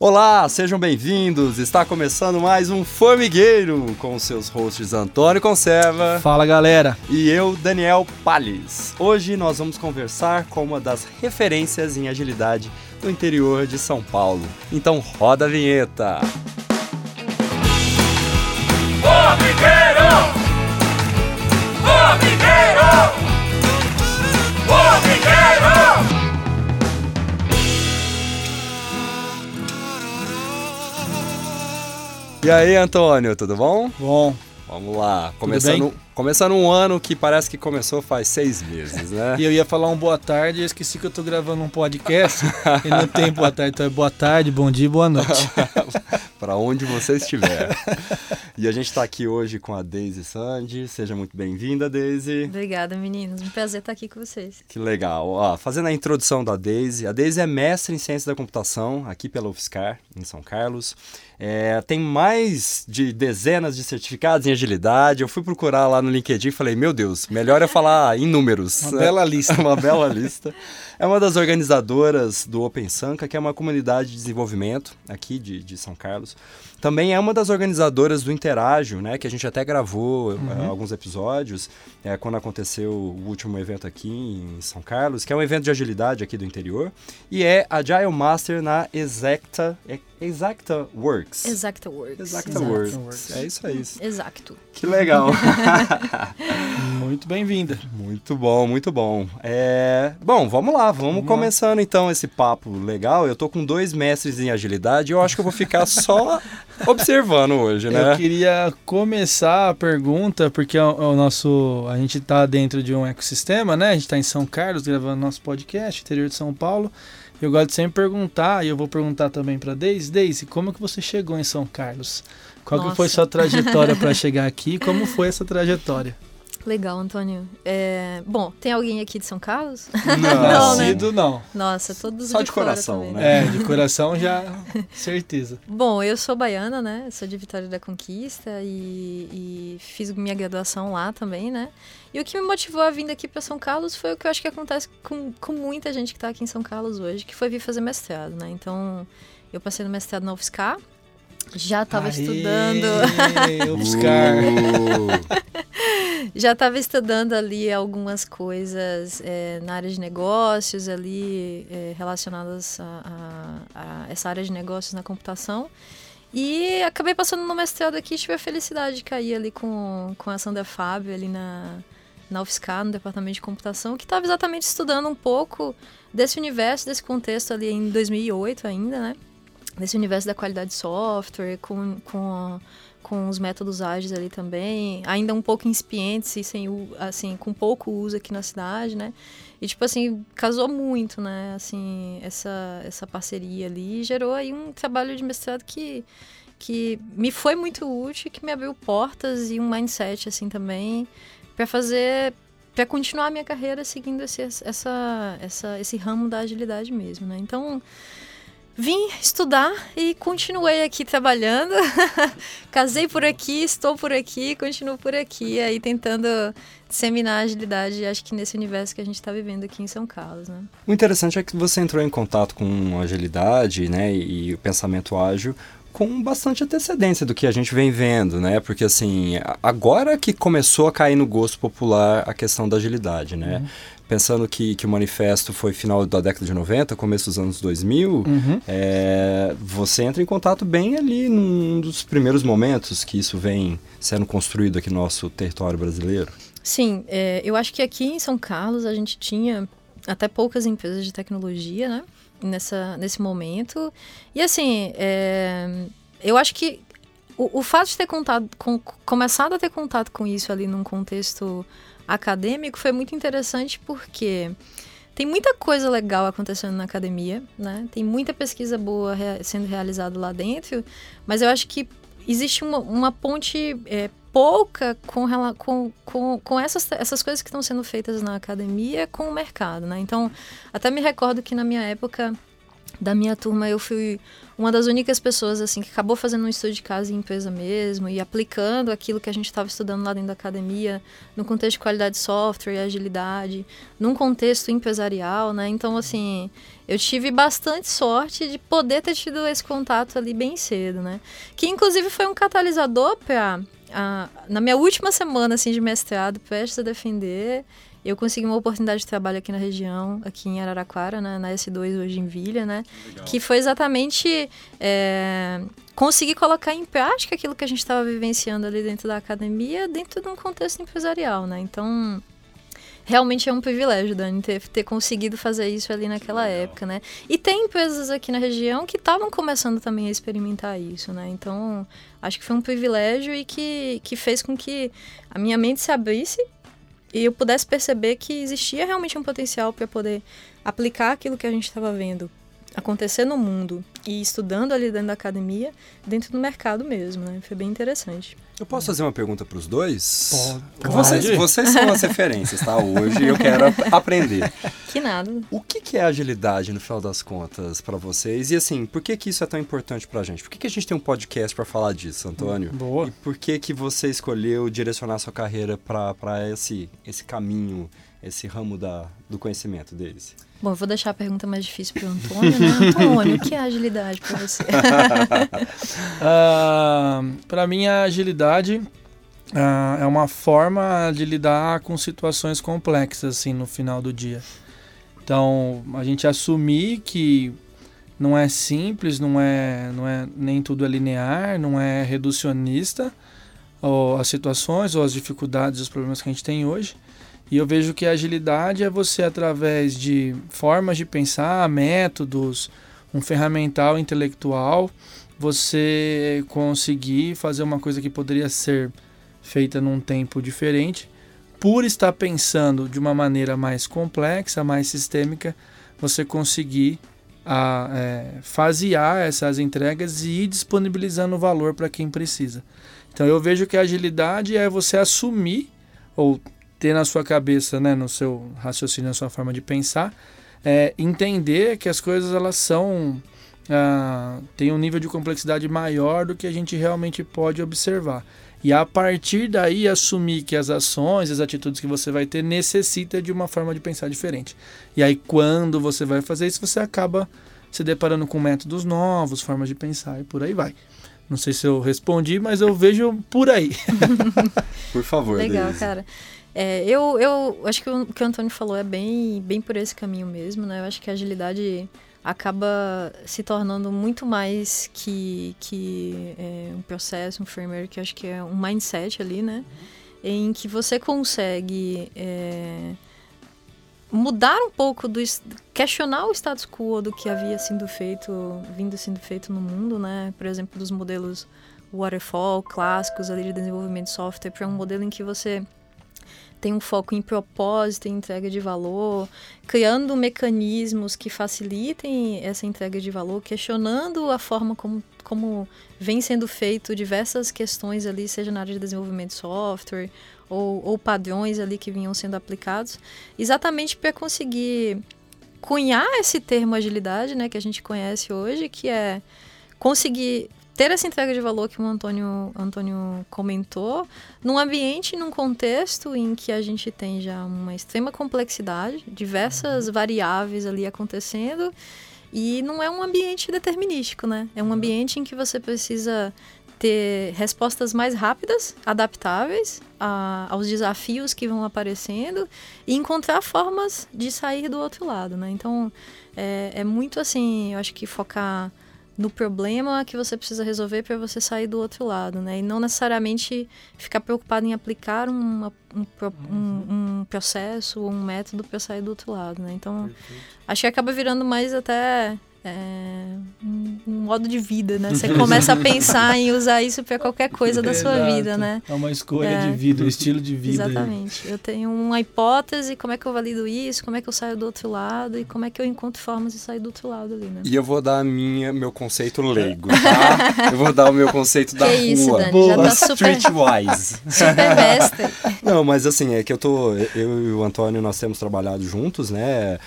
Olá, sejam bem-vindos. Está começando mais um Formigueiro com seus hosts Antônio Conserva. Fala, galera. E eu, Daniel Palles. Hoje nós vamos conversar com uma das referências em agilidade do interior de São Paulo. Então roda a vinheta. Formigueiro! E aí, Antônio, tudo bom? Bom. Vamos lá. Começando, começando um ano que parece que começou faz seis meses, né? e eu ia falar um boa tarde e esqueci que eu tô gravando um podcast e não tem boa tarde. Então é boa tarde, bom dia boa noite. para onde você estiver. e a gente está aqui hoje com a Daisy Sandy. Seja muito bem-vinda, Daisy. Obrigada, meninos. Um prazer estar aqui com vocês. Que legal. Ó, fazendo a introdução da Daisy, a Daisy é mestre em Ciência da Computação aqui pela UFSCar, em São Carlos. É, tem mais de dezenas de certificados em agilidade. Eu fui procurar lá no LinkedIn e falei, meu Deus, melhor é falar em números. Uma bela lista. uma bela lista. É uma das organizadoras do Open Sanka, que é uma comunidade de desenvolvimento aqui de, de São Carlos. Também é uma das organizadoras do Interágio, né? Que a gente até gravou uhum. uh, alguns episódios é, quando aconteceu o último evento aqui em São Carlos, que é um evento de agilidade aqui do interior. E é Agile Master na Exacta, Exacta Works. Exacta Works. Exacta, Exacta Works. Works. É isso aí. Exacto. Que legal. muito bem-vinda. Muito bom, muito bom. É... Bom, vamos lá, vamos, vamos começando lá. então esse papo legal. Eu tô com dois mestres em agilidade e eu acho que eu vou ficar só observando hoje, né? Eu queria começar a pergunta, porque o, o nosso. A gente está dentro de um ecossistema, né? A gente está em São Carlos gravando nosso podcast, interior de São Paulo. Eu gosto de sempre perguntar, e eu vou perguntar também para Deise. Deise, como que você chegou em São Carlos? Qual que foi sua trajetória para chegar aqui? Como foi essa trajetória? Legal, Antônio. É... Bom, tem alguém aqui de São Carlos? Não, não, né? não. Nossa, todos Só de, de coração, também. né? É, de coração já, certeza. Bom, eu sou baiana, né? Sou de Vitória da Conquista e, e fiz minha graduação lá também, né? E o que me motivou a vir aqui para São Carlos foi o que eu acho que acontece com, com muita gente que está aqui em São Carlos hoje, que foi vir fazer mestrado, né? Então, eu passei no mestrado na UFSCar, já estava estudando. UFSCar. já estava estudando ali algumas coisas é, na área de negócios, ali é, relacionadas a, a, a, essa área de negócios na computação. E acabei passando no mestrado aqui e tive a felicidade de cair ali com, com a Sandra Fábio ali na, na UFSCar, no departamento de computação, que estava exatamente estudando um pouco desse universo, desse contexto ali em 2008 ainda, né? Desse universo da qualidade de software, com, com com os métodos ágeis ali também, ainda um pouco incipientes e sem assim, com pouco uso aqui na cidade, né? E tipo assim, casou muito, né? Assim, essa essa parceria ali gerou aí um trabalho de mestrado que que me foi muito útil, que me abriu portas e um mindset assim também para fazer para continuar a minha carreira seguindo esse, essa, essa, esse ramo da agilidade mesmo, né? Então, vim estudar e continuei aqui trabalhando. Casei por aqui, estou por aqui, continuo por aqui, aí tentando disseminar a agilidade, acho que nesse universo que a gente está vivendo aqui em São Carlos, né? O interessante é que você entrou em contato com agilidade, né, e o pensamento ágil com bastante antecedência do que a gente vem vendo, né? Porque assim, agora que começou a cair no gosto popular a questão da agilidade, né? Uhum pensando que, que o manifesto foi final da década de 90, começo dos anos 2000, uhum. é, você entra em contato bem ali num dos primeiros momentos que isso vem sendo construído aqui no nosso território brasileiro. Sim, é, eu acho que aqui em São Carlos a gente tinha até poucas empresas de tecnologia, né? Nessa, nesse momento. E assim, é, eu acho que o, o fato de ter contato, com, começado a ter contato com isso ali num contexto acadêmico foi muito interessante porque tem muita coisa legal acontecendo na academia, né? Tem muita pesquisa boa rea sendo realizada lá dentro, mas eu acho que existe uma, uma ponte é, pouca com, com, com, com essas, essas coisas que estão sendo feitas na academia com o mercado, né? Então, até me recordo que na minha época da minha turma eu fui uma das únicas pessoas assim que acabou fazendo um estudo de casa em empresa mesmo e aplicando aquilo que a gente estava estudando lá dentro da academia no contexto de qualidade de software e agilidade, num contexto empresarial, né? Então assim, eu tive bastante sorte de poder ter tido esse contato ali bem cedo, né? Que inclusive foi um catalisador para na minha última semana assim de mestrado, prestes a defender, eu consegui uma oportunidade de trabalho aqui na região, aqui em Araraquara, né, na S2 hoje em Vilha, né? Legal. Que foi exatamente é, conseguir colocar em prática aquilo que a gente estava vivenciando ali dentro da academia, dentro de um contexto empresarial, né? Então, realmente é um privilégio, Dani, ter, ter conseguido fazer isso ali naquela Legal. época, né? E tem empresas aqui na região que estavam começando também a experimentar isso, né? Então, acho que foi um privilégio e que, que fez com que a minha mente se abrisse e eu pudesse perceber que existia realmente um potencial para poder aplicar aquilo que a gente estava vendo acontecer no mundo e estudando ali dentro da academia, dentro do mercado mesmo, né? Foi bem interessante. Eu posso fazer uma pergunta para os dois? Pode. Vocês, vocês são as referências, tá? Hoje eu quero aprender. Que nada. O que, que é agilidade no final das contas para vocês? E assim, por que, que isso é tão importante para a gente? Por que, que a gente tem um podcast para falar disso, Antônio? Boa. E por que, que você escolheu direcionar sua carreira para esse, esse caminho, esse ramo da, do conhecimento deles? Bom, eu vou deixar a pergunta mais difícil para o Antônio, né? Antônio, o que é agilidade para você? uh, ah, para mim, a agilidade uh, é uma forma de lidar com situações complexas, assim, no final do dia. Então, a gente assumir que não é simples, não é, não é nem tudo é linear, não é reducionista, ou as situações ou as dificuldades, os problemas que a gente tem hoje, e eu vejo que a agilidade é você, através de formas de pensar, métodos, um ferramental intelectual, você conseguir fazer uma coisa que poderia ser feita num tempo diferente, por estar pensando de uma maneira mais complexa, mais sistêmica, você conseguir a, é, fasear essas entregas e ir disponibilizando valor para quem precisa. Então eu vejo que a agilidade é você assumir ou ter na sua cabeça, né, no seu raciocínio, na sua forma de pensar, é, entender que as coisas elas são ah, tem um nível de complexidade maior do que a gente realmente pode observar. E a partir daí assumir que as ações, as atitudes que você vai ter necessita de uma forma de pensar diferente. E aí quando você vai fazer isso, você acaba se deparando com métodos novos, formas de pensar e por aí vai. Não sei se eu respondi, mas eu vejo por aí. por favor. Legal, Deise. cara. É, eu, eu acho que o que o Antônio falou é bem, bem por esse caminho mesmo, né? Eu acho que a agilidade acaba se tornando muito mais que, que é, um processo, um framework, que acho que é um mindset ali, né? Em que você consegue é, mudar um pouco do questionar o status quo do que havia sido feito, vindo sendo feito no mundo, né? Por exemplo, dos modelos waterfall clássicos ali de desenvolvimento de software para um modelo em que você tem um foco em propósito, em entrega de valor, criando mecanismos que facilitem essa entrega de valor, questionando a forma como, como vem sendo feito diversas questões ali, seja na área de desenvolvimento de software ou, ou padrões ali que vinham sendo aplicados, exatamente para conseguir cunhar esse termo agilidade, né, que a gente conhece hoje, que é conseguir ter essa entrega de valor que o Antônio, Antônio comentou, num ambiente, num contexto em que a gente tem já uma extrema complexidade, diversas uhum. variáveis ali acontecendo, e não é um ambiente determinístico, né? É um ambiente em que você precisa ter respostas mais rápidas, adaptáveis a, aos desafios que vão aparecendo e encontrar formas de sair do outro lado, né? Então, é, é muito assim, eu acho que focar no problema que você precisa resolver para você sair do outro lado, né? E não necessariamente ficar preocupado em aplicar uma, um, um, um, processo ou um método para sair do outro lado, né? Então, Perfeito. acho que acaba virando mais até é, um, um, modo de vida, né? Você começa a pensar em usar isso para qualquer coisa da sua vida, né? É uma escolha é. de vida, um estilo de vida. Exatamente. Eu tenho uma hipótese, como é que eu valido isso, como é que eu saio do outro lado e como é que eu encontro formas de sair do outro lado ali, né? E eu vou dar a minha, meu conceito leigo, tá? eu vou dar o meu conceito da que rua. Isso, Dani, Boa. já tá super, Streetwise. super mestre. Não, mas assim, é que eu tô, eu e o Antônio, nós temos trabalhado juntos, né?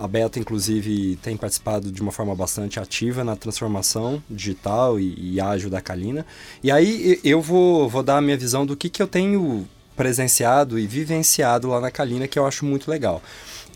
A, Beta, inclusive, tem participado de uma forma bastante ativa na transformação digital e, e ágil da Kalina. E aí eu vou, vou dar a minha visão do que, que eu tenho presenciado e vivenciado lá na Kalina, que eu acho muito legal.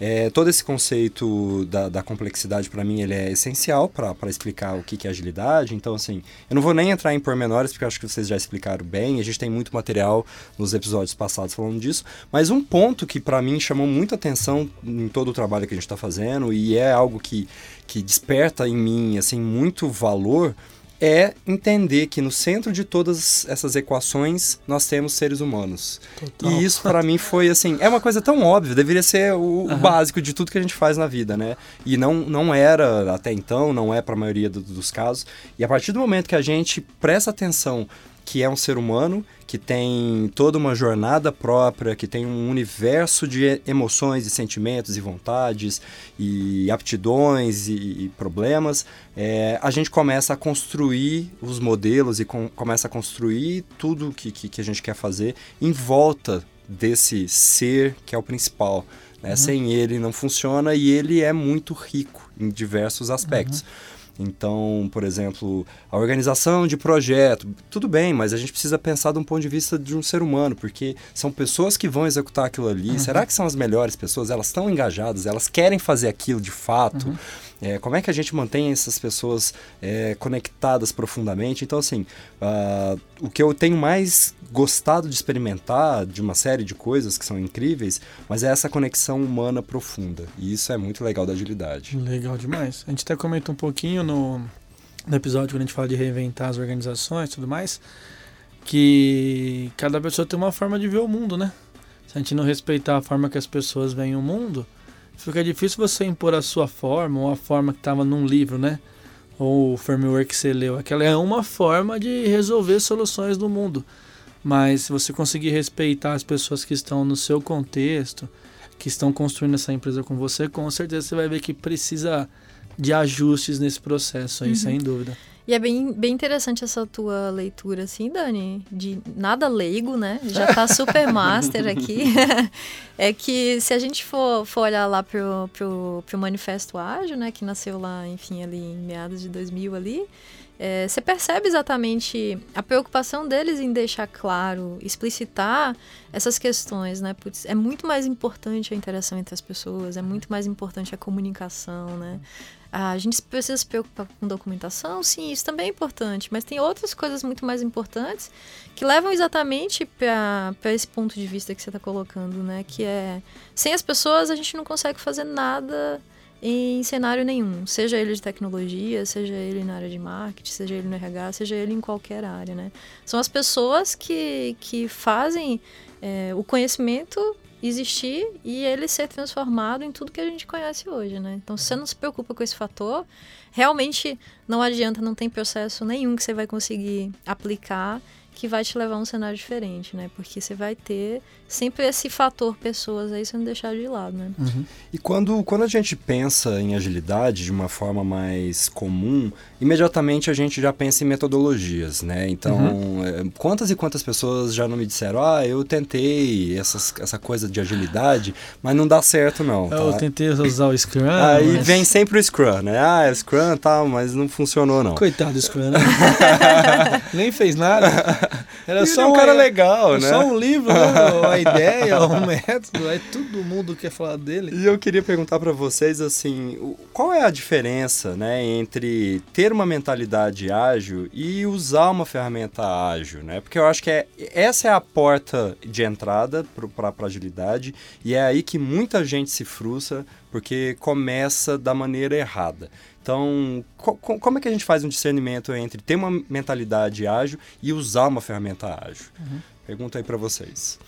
É, todo esse conceito da, da complexidade, para mim, ele é essencial para explicar o que, que é agilidade. Então, assim, eu não vou nem entrar em pormenores, porque eu acho que vocês já explicaram bem. A gente tem muito material nos episódios passados falando disso. Mas um ponto que, para mim, chamou muita atenção em todo o trabalho que a gente está fazendo, e é algo que, que desperta em mim, assim, muito valor é entender que no centro de todas essas equações nós temos seres humanos. Total. E isso para mim foi assim, é uma coisa tão óbvia, deveria ser o, uhum. básico de tudo que a gente faz na vida, né? E não, não era até então, não é para a maioria do, dos casos. E a partir do momento que a gente presta atenção que é um ser humano, que tem toda uma jornada própria, que tem um universo de emoções e sentimentos e vontades e aptidões e, e problemas, é, a gente começa a construir os modelos e com, começa a construir tudo que, que, que, a gente quer fazer em volta desse ser que é o principal. Né? Uhum. Sem ele não funciona e ele é muito rico em diversos aspectos. Uhum. Então, por exemplo, a organização de projeto, tudo bem, mas a gente precisa pensar de um ponto de vista de um ser humano, porque são pessoas que vão executar aquilo ali. Uhum. Será que são as melhores pessoas? Elas estão engajadas, elas querem fazer aquilo de fato. Uhum. É, como é que a gente mantém essas pessoas é, conectadas profundamente? Então, assim, uh, o que eu tenho mais gostado de experimentar de uma série de coisas que são incríveis, mas é essa conexão humana profunda. E isso é muito legal da agilidade. Legal demais. A gente até comenta um pouquinho no, no episódio quando a gente fala de reinventar as organizações e tudo mais, que cada pessoa tem uma forma de ver o mundo, né? Se a gente não respeitar a forma que as pessoas veem o mundo, Fica difícil você impor a sua forma ou a forma que estava num livro, né? Ou o framework que você leu. Aquela é uma forma de resolver soluções do mundo. Mas se você conseguir respeitar as pessoas que estão no seu contexto, que estão construindo essa empresa com você, com certeza você vai ver que precisa de ajustes nesse processo aí, uhum. sem dúvida. E é bem, bem interessante essa tua leitura, assim, Dani, de nada leigo, né? Já tá super master aqui. é que se a gente for, for olhar lá pro, pro, pro Manifesto Ágil, né? Que nasceu lá, enfim, ali em meados de 2000 ali. É, você percebe exatamente a preocupação deles em deixar claro, explicitar essas questões, né? Putz, é muito mais importante a interação entre as pessoas, é muito mais importante a comunicação, né? A gente precisa se preocupar com documentação, sim, isso também é importante, mas tem outras coisas muito mais importantes que levam exatamente para esse ponto de vista que você está colocando, né? Que é sem as pessoas a gente não consegue fazer nada em cenário nenhum, seja ele de tecnologia, seja ele na área de marketing, seja ele no RH, seja ele em qualquer área, né? São as pessoas que, que fazem é, o conhecimento existir e ele ser transformado em tudo que a gente conhece hoje, né? Então, se você não se preocupa com esse fator, realmente não adianta, não tem processo nenhum que você vai conseguir aplicar que vai te levar a um cenário diferente, né? Porque você vai ter sempre esse fator pessoas aí sendo deixado de lado, né? Uhum. E quando, quando a gente pensa em agilidade de uma forma mais comum, imediatamente a gente já pensa em metodologias, né? Então, uhum. é, quantas e quantas pessoas já não me disseram, ah, eu tentei essas, essa coisa de agilidade, mas não dá certo não. Tá? Eu tentei usar o Scrum. Aí mas... vem sempre o Scrum, né? Ah, é Scrum tal, mas não funcionou não. Coitado do Scrum, né? Nem fez nada. Era só é um cara legal, né? Só um livro, né? a ideia, o método, aí todo mundo quer falar dele. E eu queria perguntar para vocês assim, qual é a diferença, né, entre ter uma mentalidade ágil e usar uma ferramenta ágil, né? Porque eu acho que é, essa é a porta de entrada para a agilidade e é aí que muita gente se frustra porque começa da maneira errada. Então, co como é que a gente faz um discernimento entre ter uma mentalidade ágil e usar uma ferramenta ágil? Uhum. Pergunta aí para vocês.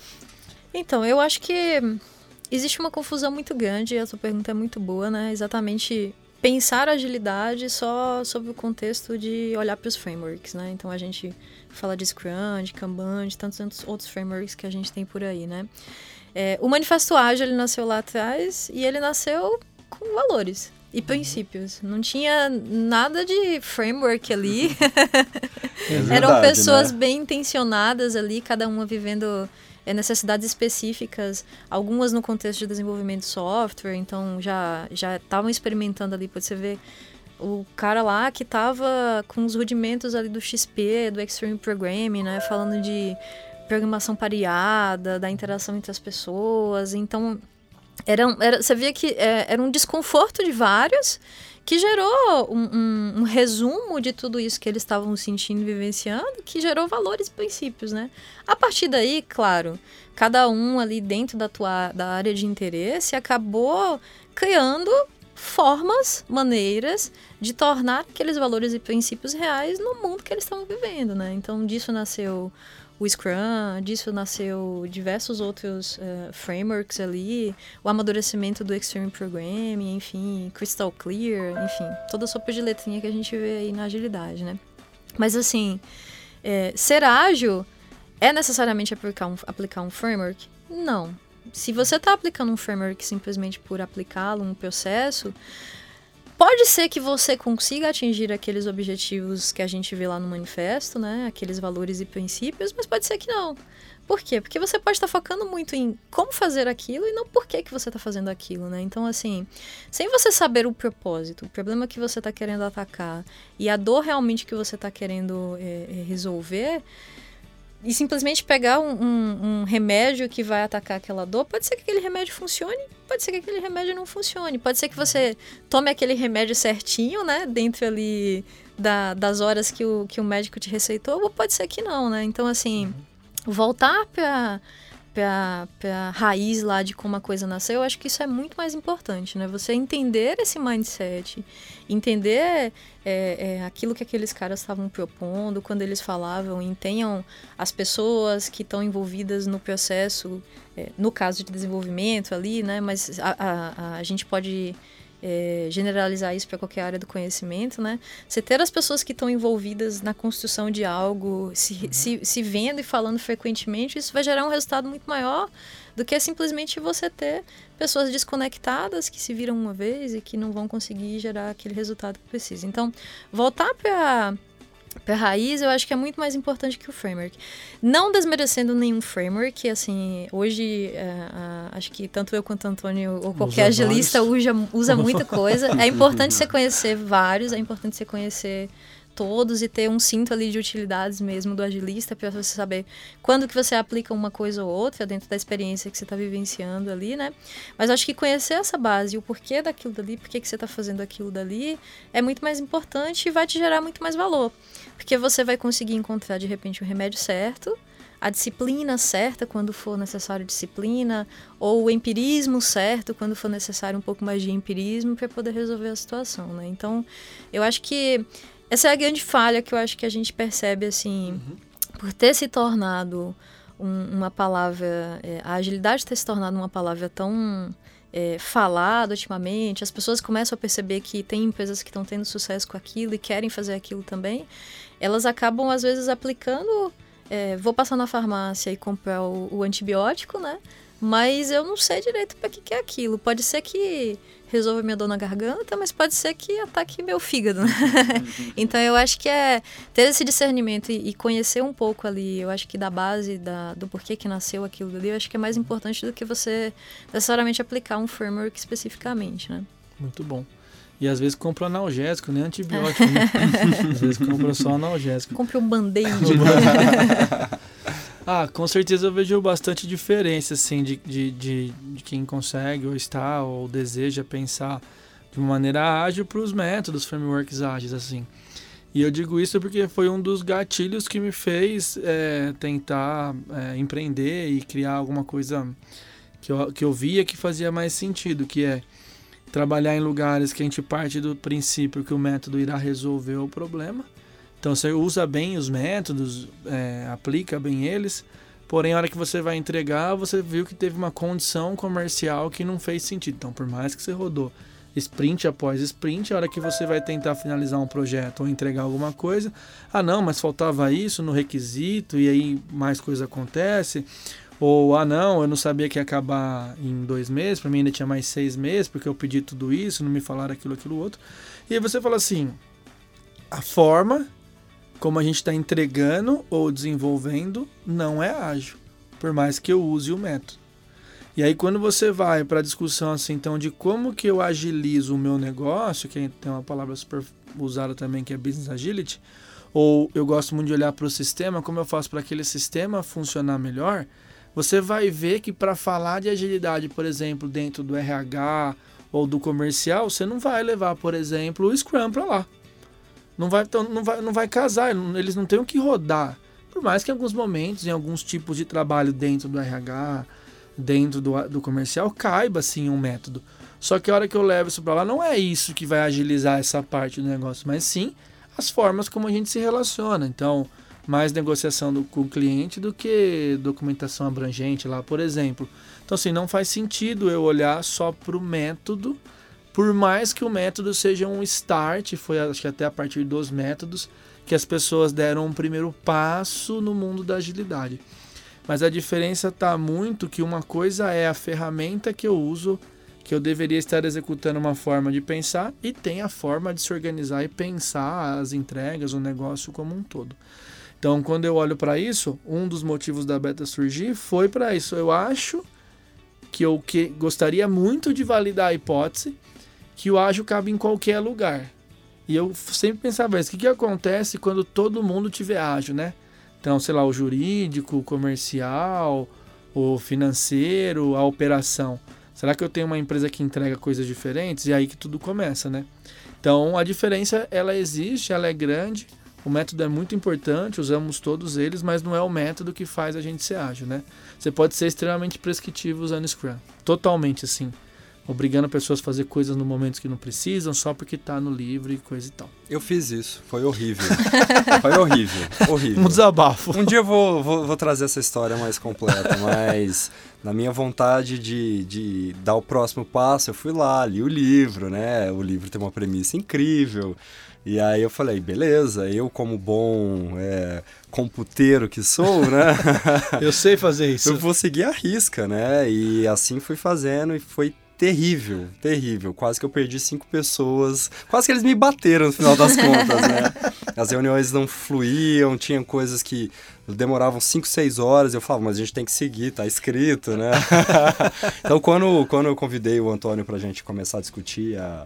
Então, eu acho que existe uma confusão muito grande, e a sua pergunta é muito boa, né? Exatamente pensar agilidade só sob o contexto de olhar para os frameworks, né? Então a gente fala de Scrum, de Kanban, de tantos outros frameworks que a gente tem por aí, né? É, o Manifesto Ágil ele nasceu lá atrás e ele nasceu com valores e uhum. princípios. Não tinha nada de framework ali. É verdade, Eram pessoas né? bem intencionadas ali, cada uma vivendo é, necessidades específicas, algumas no contexto de desenvolvimento de software, então já já estavam experimentando ali, pode você ver o cara lá que tava com os rudimentos ali do XP, do Extreme Programming, né? Falando de programação pareada, da interação entre as pessoas. Então, era, era, você via que é, era um desconforto de vários que gerou um, um, um, resumo de tudo isso que eles estavam sentindo e vivenciando, que gerou valores e princípios, né? A partir daí, claro, cada um ali dentro da tua da área de interesse acabou criando formas, maneiras de tornar aqueles valores e princípios reais no mundo que eles estavam vivendo, né? Então disso nasceu o Scrum, disso nasceu diversos outros uh, frameworks ali, o amadurecimento do Extreme Programming, enfim, Crystal Clear, enfim, toda a sopa de letrinha que a gente vê aí na agilidade, né? Mas assim, é, ser ágil é necessariamente aplicar um, aplicar um framework? Não. Se você está aplicando um framework simplesmente por aplicá-lo, um processo, Pode ser que você consiga atingir aqueles objetivos que a gente vê lá no manifesto, né? Aqueles valores e princípios, mas pode ser que não. Por quê? Porque você pode estar focando muito em como fazer aquilo e não por que, que você está fazendo aquilo, né? Então, assim, sem você saber o propósito, o problema que você está querendo atacar e a dor realmente que você está querendo é, resolver, e simplesmente pegar um, um, um, remédio que vai atacar aquela dor, pode ser que aquele remédio funcione, pode ser que aquele remédio não funcione. Pode ser que você tome aquele remédio certinho, né? Dentro ali da, das horas que o, que o médico te receitou, ou pode ser que não, né? Então, assim, uhum. voltar para para a raiz lá de como a coisa nasceu, eu acho que isso é muito mais importante, né? Você entender esse mindset, entender é, é, aquilo que aqueles caras estavam propondo quando eles falavam tenham as pessoas que estão envolvidas no processo, é, no caso de desenvolvimento ali, né? Mas a, a, a gente pode é, generalizar isso para qualquer área do conhecimento, né? Você ter as pessoas que estão envolvidas na construção de algo, se, uhum. se, se vendo e falando frequentemente, isso vai gerar um resultado muito maior do que simplesmente você ter pessoas desconectadas que se viram uma vez e que não vão conseguir gerar aquele resultado que precisa. Então, voltar para para raiz, eu acho que é muito mais importante que o framework. Não desmerecendo nenhum framework, assim, hoje é, acho que tanto eu quanto o Antônio ou qualquer usa agilista usa, usa muita coisa. É importante você conhecer vários, é importante você conhecer todos e ter um cinto ali de utilidades mesmo do agilista para você saber quando que você aplica uma coisa ou outra dentro da experiência que você está vivenciando ali, né? Mas acho que conhecer essa base o porquê daquilo dali, por que você está fazendo aquilo dali, é muito mais importante e vai te gerar muito mais valor. Porque você vai conseguir encontrar de repente o remédio certo, a disciplina certa quando for necessário disciplina, ou o empirismo certo quando for necessário um pouco mais de empirismo para poder resolver a situação, né? Então, eu acho que essa é a grande falha que eu acho que a gente percebe, assim, uhum. por ter se tornado um, uma palavra, é, a agilidade ter se tornado uma palavra tão é, falada ultimamente, as pessoas começam a perceber que tem empresas que estão tendo sucesso com aquilo e querem fazer aquilo também, elas acabam, às vezes, aplicando. É, vou passar na farmácia e comprar o, o antibiótico, né? Mas eu não sei direito para que, que é aquilo. Pode ser que resolva minha dor na garganta, mas pode ser que ataque meu fígado. Né? então eu acho que é ter esse discernimento e, e, conhecer um pouco ali, eu acho que da base da, do porquê que nasceu aquilo ali, eu acho que é mais importante do que você necessariamente aplicar um framework especificamente, né? Muito bom. E às vezes compra analgésico, nem antibiótico. Né? às vezes compra só analgésico. Compre um band-aid. Ah, com certeza eu vejo bastante diferença, assim, de, de, de, de quem consegue ou está ou deseja pensar de uma maneira ágil para os métodos, frameworks ágeis, assim. E eu digo isso porque foi um dos gatilhos que me fez é, tentar é, empreender e criar alguma coisa que eu, que eu via que fazia mais sentido, que é trabalhar em lugares que a gente parte do princípio que o método irá resolver o problema então você usa bem os métodos, é, aplica bem eles, porém a hora que você vai entregar, você viu que teve uma condição comercial que não fez sentido. Então, por mais que você rodou sprint após sprint, a hora que você vai tentar finalizar um projeto ou entregar alguma coisa, ah não, mas faltava isso no requisito e aí mais coisa acontece. Ou, ah não, eu não sabia que ia acabar em dois meses, para mim ainda tinha mais seis meses, porque eu pedi tudo isso, não me falaram aquilo, aquilo, outro. E aí você fala assim, a forma como a gente está entregando ou desenvolvendo não é ágil, por mais que eu use o método. E aí quando você vai para a discussão assim, então de como que eu agilizo o meu negócio, que tem uma palavra super usada também que é business agility, ou eu gosto muito de olhar para o sistema, como eu faço para aquele sistema funcionar melhor, você vai ver que para falar de agilidade, por exemplo, dentro do RH ou do comercial, você não vai levar, por exemplo, o Scrum para lá. Não vai, não, vai, não vai casar, eles não têm o que rodar. Por mais que em alguns momentos, em alguns tipos de trabalho dentro do RH, dentro do, do comercial, caiba sim um método. Só que a hora que eu levo isso para lá, não é isso que vai agilizar essa parte do negócio, mas sim as formas como a gente se relaciona. Então, mais negociação do, com o cliente do que documentação abrangente lá, por exemplo. Então, assim, não faz sentido eu olhar só para o método, por mais que o método seja um start, foi acho que até a partir dos métodos que as pessoas deram um primeiro passo no mundo da agilidade. Mas a diferença está muito que uma coisa é a ferramenta que eu uso, que eu deveria estar executando uma forma de pensar, e tem a forma de se organizar e pensar as entregas, o negócio como um todo. Então, quando eu olho para isso, um dos motivos da beta surgir foi para isso. Eu acho que eu que gostaria muito de validar a hipótese que o ágil cabe em qualquer lugar. E eu sempre pensava isso, o que, que acontece quando todo mundo tiver ágil, né? Então, sei lá, o jurídico, o comercial, o financeiro, a operação. Será que eu tenho uma empresa que entrega coisas diferentes? E aí que tudo começa, né? Então, a diferença, ela existe, ela é grande, o método é muito importante, usamos todos eles, mas não é o método que faz a gente ser ágil, né? Você pode ser extremamente prescritivo usando Scrum. Totalmente assim. Obrigando pessoas a fazer coisas no momento que não precisam, só porque está no livro e coisa e tal. Eu fiz isso, foi horrível. foi horrível, horrível. Um desabafo. Um dia eu vou, vou, vou, trazer essa história mais completa, mas na minha vontade de, de dar o próximo passo, eu fui lá, li o livro, né? O livro tem uma premissa incrível. E aí eu falei, beleza, eu como bom é, computeiro que sou, né? eu sei fazer isso. Eu vou seguir a risca, né? E assim fui fazendo e foi terrível, terrível. Quase que eu perdi cinco pessoas. Quase que eles me bateram no final das contas, né? As reuniões não fluíam, tinha coisas que demoravam cinco, seis horas. Eu falava, mas a gente tem que seguir, tá escrito, né? então, quando, quando eu convidei o Antônio para a gente começar a discutir a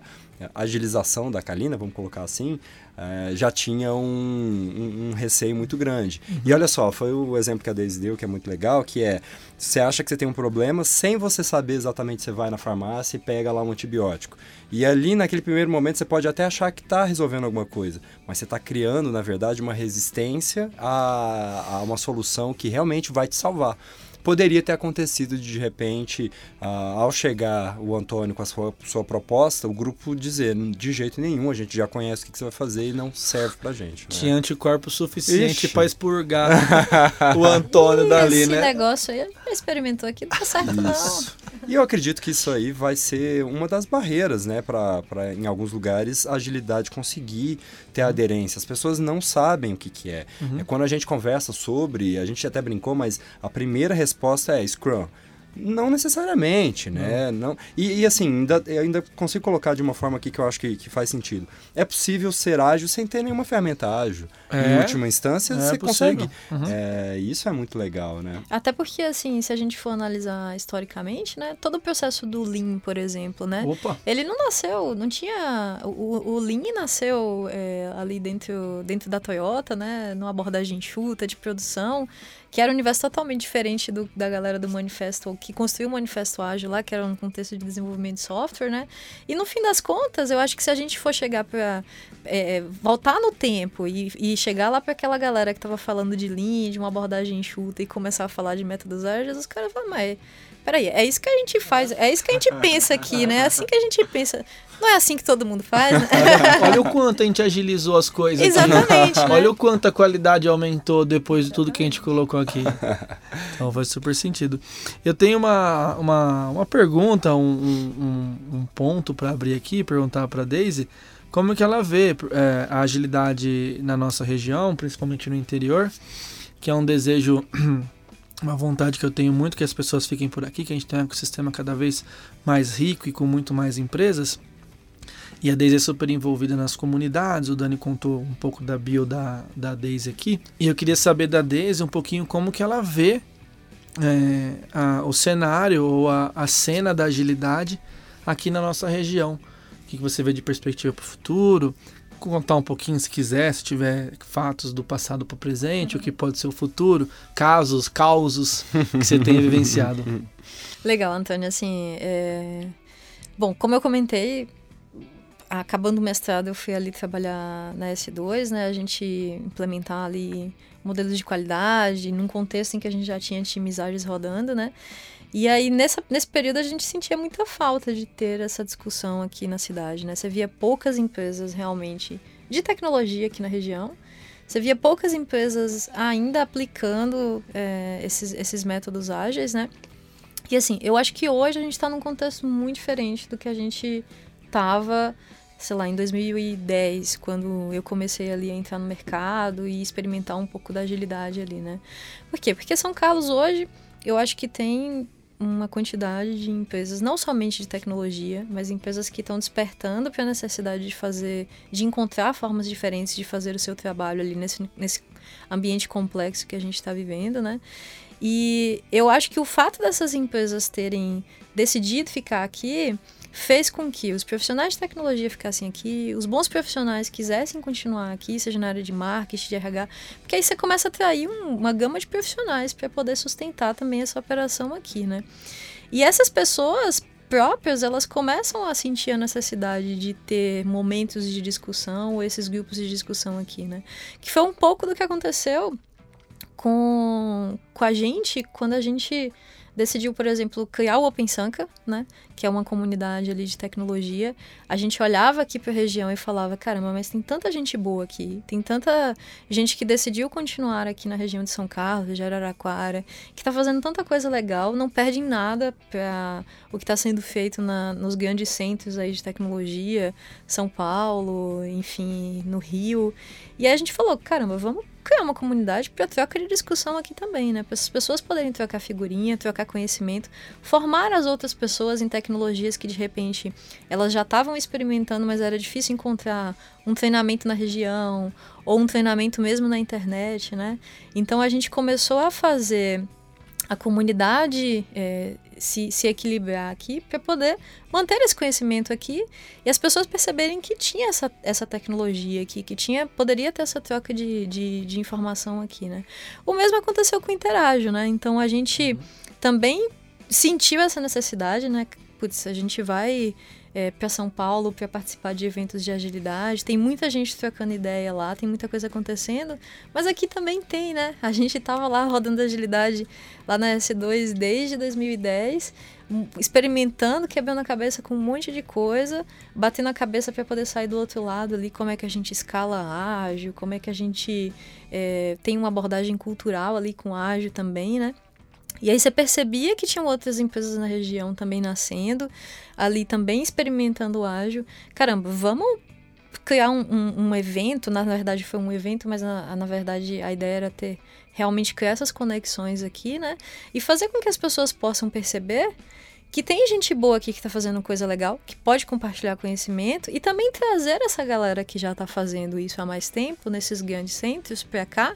agilização da Kalina, vamos colocar assim, é, já tinha um, um, um, receio muito grande. Uhum. E olha só, foi o exemplo que a Daisy deu, que é muito legal, que é, você acha que você tem um problema, sem você saber exatamente, você vai na farmácia e pega lá um antibiótico. E ali, naquele primeiro momento, você pode até achar que está resolvendo alguma coisa, mas você está criando, na verdade, uma resistência a, a uma solução que realmente vai te salvar poderia ter acontecido de, de repente, uh, ao chegar o Antônio com a sua, sua proposta, o grupo dizer, de jeito nenhum, a gente já conhece o que, que você vai fazer e não serve pra gente. Né? Tinha anticorpo suficiente para expurgar o Antônio dali, esse né? Esse negócio aí, já experimentou aqui, não tá certo isso. não. E eu acredito que isso aí vai ser uma das barreiras, né, para em alguns lugares a agilidade conseguir ter uhum. aderência. As pessoas não sabem o que, que é. Uhum. é. Quando a gente conversa sobre, a gente até brincou, mas a primeira resposta é Scrum. Não necessariamente, né? Não. não e, e, assim, ainda, eu ainda consigo colocar de uma forma aqui que eu acho que, que faz sentido. É possível ser ágil sem ter nenhuma ferramenta ágil. É, em última instância, é você possível. consegue. Uhum. É, isso é muito legal, né? Até porque, assim, se a gente for analisar historicamente, né? Todo o processo do Lean, por exemplo, né? Opa. Ele não nasceu, não tinha... O, o Lean nasceu é, ali dentro, dentro da Toyota, né? Numa abordagem enxuta de produção que era um universo totalmente diferente do, da galera do Manifesto, que construiu o Manifesto Ágil lá, que era um contexto de desenvolvimento de software, né? E no fim das contas, eu acho que se a gente for chegar para é, voltar no tempo e, e chegar lá para aquela galera que estava falando de Lean, de uma abordagem enxuta e começar a falar de métodos ágeis, os caras falam, mas peraí, é isso que a gente faz, é isso que a gente pensa aqui, né? É assim que a gente pensa. Não é assim que todo mundo faz, né? Olha o quanto a gente agilizou as coisas. Exatamente. Né? Olha o quanto a qualidade aumentou depois de tudo que a gente colocou aqui. Então faz super sentido. Eu tenho uma, uma, uma pergunta, um, um, um ponto para abrir aqui, perguntar para Daisy. Como que ela vê é, a agilidade na nossa região, principalmente no interior, que é um desejo uma vontade que eu tenho muito que as pessoas fiquem por aqui, que a gente tenha um ecossistema cada vez mais rico e com muito mais empresas. E a Daisy é super envolvida nas comunidades, o Dani contou um pouco da bio da, da Daisy aqui. E eu queria saber da Daisy um pouquinho como que ela vê é, a, o cenário ou a, a cena da agilidade aqui na nossa região. O que você vê de perspectiva para o futuro? Contar um pouquinho, se quiser, se tiver fatos do passado para o presente, uhum. o que pode ser o futuro, casos, causos que você tenha vivenciado. Legal, Antônio. Assim, é... bom, como eu comentei, acabando o mestrado, eu fui ali trabalhar na S2, né? A gente implementar ali modelos de qualidade, num contexto em que a gente já tinha times ágeis rodando, né? E aí, nessa, nesse período, a gente sentia muita falta de ter essa discussão aqui na cidade, né? Você via poucas empresas realmente de tecnologia aqui na região. Você via poucas empresas ainda aplicando é, esses, esses métodos ágeis, né? E assim, eu acho que hoje a gente está num contexto muito diferente do que a gente estava, sei lá, em 2010, quando eu comecei ali a entrar no mercado e experimentar um pouco da agilidade ali, né? Por quê? Porque São Carlos hoje, eu acho que tem uma quantidade de empresas, não somente de tecnologia, mas empresas que estão despertando para a necessidade de fazer, de encontrar formas diferentes de fazer o seu trabalho ali nesse, nesse ambiente complexo que a gente está vivendo, né? E eu acho que o fato dessas empresas terem decidido ficar aqui fez com que os profissionais de tecnologia ficassem aqui, os bons profissionais quisessem continuar aqui, seja na área de marketing, de RH, porque aí você começa a atrair um, uma gama de profissionais para poder sustentar também essa operação aqui, né? E essas pessoas próprias, elas começam a sentir a necessidade de ter momentos de discussão ou esses grupos de discussão aqui, né? Que foi um pouco do que aconteceu com, com a gente quando a gente decidiu, por exemplo, criar o Open Sanka, né? Que é uma comunidade ali de tecnologia. A gente olhava aqui para a região e falava, caramba, mas tem tanta gente boa aqui, tem tanta gente que decidiu continuar aqui na região de São Carlos, de Araraquara, que está fazendo tanta coisa legal, não perde em nada para o que está sendo feito na, nos grandes centros aí de tecnologia, São Paulo, enfim, no Rio. E aí a gente falou, caramba, vamos criar uma comunidade para troca de discussão aqui também, né? Para as pessoas poderem trocar figurinha, trocar conhecimento, formar as outras pessoas em tecnologias que de repente elas já estavam experimentando, mas era difícil encontrar um treinamento na região ou um treinamento mesmo na internet, né? Então a gente começou a fazer a comunidade é, se, se equilibrar aqui para poder manter esse conhecimento aqui e as pessoas perceberem que tinha essa, essa tecnologia aqui, que tinha poderia ter essa troca de, de, de informação aqui, né? O mesmo aconteceu com o Interágio, né? Então a gente uhum. também sentiu essa necessidade, né? Putz, a gente vai é, para São Paulo para participar de eventos de agilidade. Tem muita gente trocando ideia lá, tem muita coisa acontecendo. Mas aqui também tem, né? A gente estava lá rodando agilidade lá na S2 desde 2010, experimentando, quebrando a cabeça com um monte de coisa, batendo a cabeça para poder sair do outro lado ali, como é que a gente escala ágil, como é que a gente é, tem uma abordagem cultural ali com ágil também, né? E aí você percebia que tinham outras empresas na região também nascendo, ali também experimentando o ágil. Caramba, vamos criar um, um, um, evento, na verdade foi um evento, mas na, na verdade a ideia era ter realmente criar essas conexões aqui, né? E fazer com que as pessoas possam perceber que tem gente boa aqui que está fazendo coisa legal, que pode compartilhar conhecimento e também trazer essa galera que já está fazendo isso há mais tempo nesses grandes centros para cá,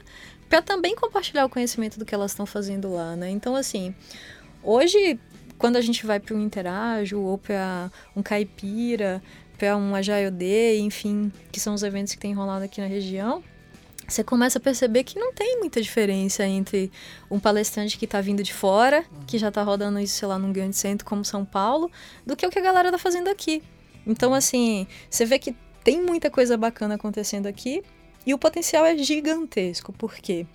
para também compartilhar o conhecimento do que elas estão fazendo lá, né? Então, assim, hoje, quando a gente vai para um Interajo ou para um Caipira, para um Agile enfim, que são os eventos que tem rolado aqui na região, você começa a perceber que não tem muita diferença entre um palestrante que está vindo de fora, que já está rodando isso, sei lá, num grande centro como São Paulo, do que o que a galera está fazendo aqui. Então, assim, você vê que tem muita coisa bacana acontecendo aqui e o potencial é gigantesco, porque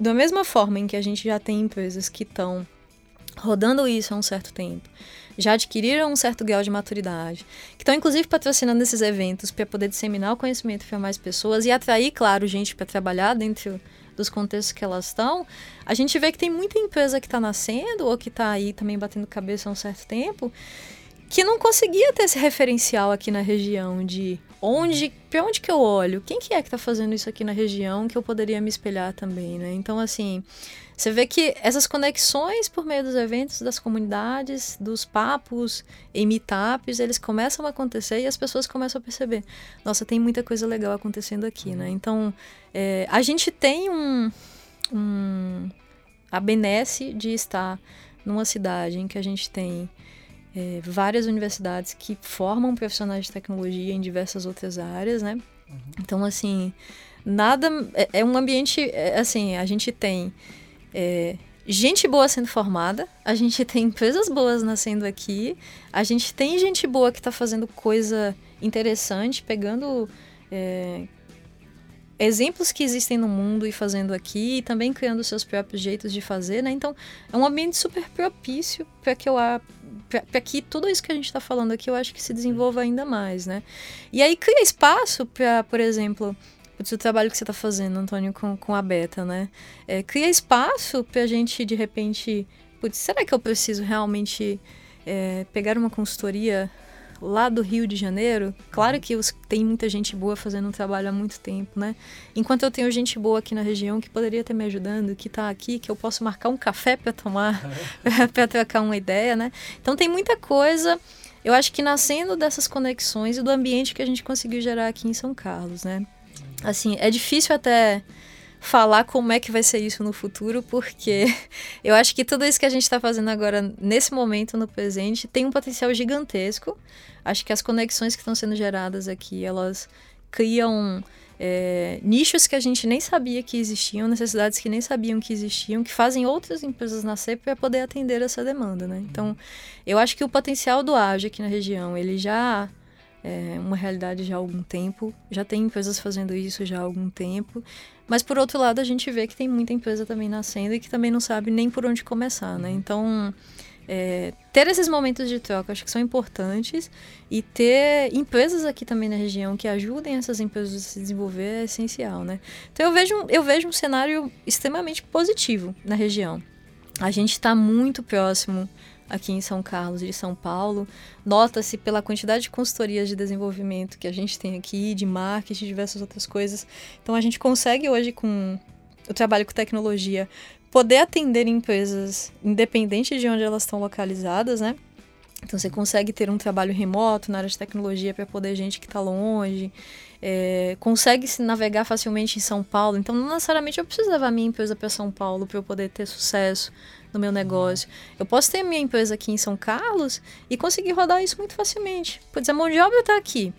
da mesma forma em que a gente já tem empresas que estão rodando isso há um certo tempo, já adquiriram um certo grau de maturidade, que estão inclusive patrocinando esses eventos para poder disseminar o conhecimento para mais pessoas e atrair, claro, gente para trabalhar dentro dos contextos que elas estão, a gente vê que tem muita empresa que está nascendo ou que está aí também batendo cabeça há um certo tempo que não conseguia ter esse referencial aqui na região de onde, para onde que eu olho? Quem que é que está fazendo isso aqui na região que eu poderia me espelhar também, né? Então, assim, você vê que essas conexões por meio dos eventos, das comunidades, dos papos em meetups, eles começam a acontecer e as pessoas começam a perceber, nossa, tem muita coisa legal acontecendo aqui, né? Então, é, a gente tem um, um a benesse de estar numa cidade em que a gente tem é, várias universidades que formam profissionais de tecnologia em diversas outras áreas, né? Uhum. Então, assim, nada. É, é um ambiente. É, assim, a gente tem é, gente boa sendo formada, a gente tem empresas boas nascendo aqui, a gente tem gente boa que está fazendo coisa interessante, pegando é, exemplos que existem no mundo e fazendo aqui, e também criando seus próprios jeitos de fazer, né? Então, é um ambiente super propício para que eu para que tudo isso que a gente está falando aqui eu acho que se desenvolva ainda mais, né? E aí cria espaço para, por exemplo, o trabalho que você está fazendo, Antônio, com, com a Beta, né? É, cria espaço para a gente, de repente, putz, será que eu preciso realmente é, pegar uma consultoria lá do Rio de Janeiro, claro que os, tem muita gente boa fazendo um trabalho há muito tempo, né? Enquanto eu tenho gente boa aqui na região que poderia estar me ajudando, que está aqui, que eu posso marcar um café para tomar, para trocar uma ideia, né? Então tem muita coisa, eu acho que nascendo dessas conexões e do ambiente que a gente conseguiu gerar aqui em São Carlos, né? Assim, é difícil até falar como é que vai ser isso no futuro, porque eu acho que tudo isso que a gente está fazendo agora, nesse momento, no presente, tem um potencial gigantesco. Acho que as conexões que estão sendo geradas aqui, elas criam é, nichos que a gente nem sabia que existiam, necessidades que nem sabiam que existiam, que fazem outras empresas nascer para poder atender essa demanda, né? Então, eu acho que o potencial do Ágil aqui na região, ele já é uma realidade já há algum tempo, já tem empresas fazendo isso já há algum tempo, mas por outro lado a gente vê que tem muita empresa também nascendo e que também não sabe nem por onde começar, né? Então é, ter esses momentos de troca acho que são importantes e ter empresas aqui também na região que ajudem essas empresas a se desenvolver é essencial, né? Então eu vejo, eu vejo um cenário extremamente positivo na região. A gente está muito próximo aqui em São Carlos de São Paulo. Nota-se pela quantidade de consultorias de desenvolvimento que a gente tem aqui, de marketing, de diversas outras coisas. Então a gente consegue hoje com o trabalho com tecnologia poder atender empresas independente de onde elas estão localizadas, né? Então você consegue ter um trabalho remoto na área de tecnologia para poder gente que está longe, é, consegue se navegar facilmente em São Paulo. Então não necessariamente eu preciso levar minha empresa para São Paulo para eu poder ter sucesso no meu negócio. Eu posso ter minha empresa aqui em São Carlos e conseguir rodar isso muito facilmente. Pois a mão de obra está aqui.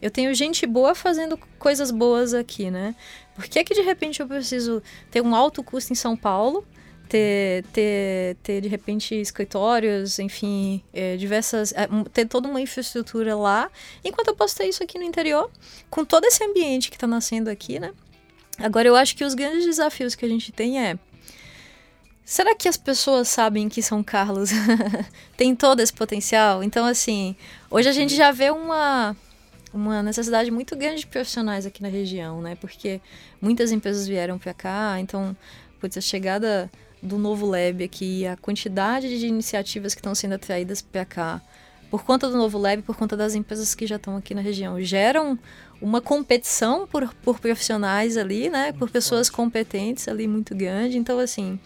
Eu tenho gente boa fazendo coisas boas aqui, né? Por que, que de repente eu preciso ter um alto custo em São Paulo? Ter, ter, ter de repente escritórios, enfim, é, diversas. É, ter toda uma infraestrutura lá, enquanto eu posso ter isso aqui no interior, com todo esse ambiente que está nascendo aqui, né? Agora, eu acho que os grandes desafios que a gente tem é Será que as pessoas sabem que São Carlos tem todo esse potencial? Então, assim, hoje a gente já vê uma, uma necessidade muito grande de profissionais aqui na região, né? Porque muitas empresas vieram para cá, então, putz, a chegada do novo Lab aqui, a quantidade de iniciativas que estão sendo atraídas para cá, por conta do novo Lab, por conta das empresas que já estão aqui na região, geram uma competição por, por profissionais ali, né? Por pessoas competentes ali muito grande. Então, assim,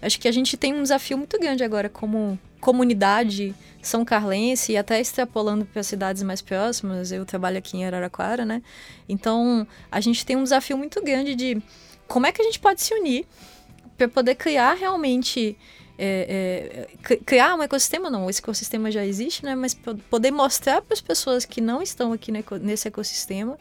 Acho que a gente tem um desafio muito grande agora como comunidade são carlense e até extrapolando para cidades mais próximas. Eu trabalho aqui em Araraquara, né? Então, a gente tem um desafio muito grande de como é que a gente pode se unir para poder criar realmente é, é, criar um ecossistema não, esse ecossistema já existe, né? Mas poder mostrar para as pessoas que não estão aqui nesse ecossistema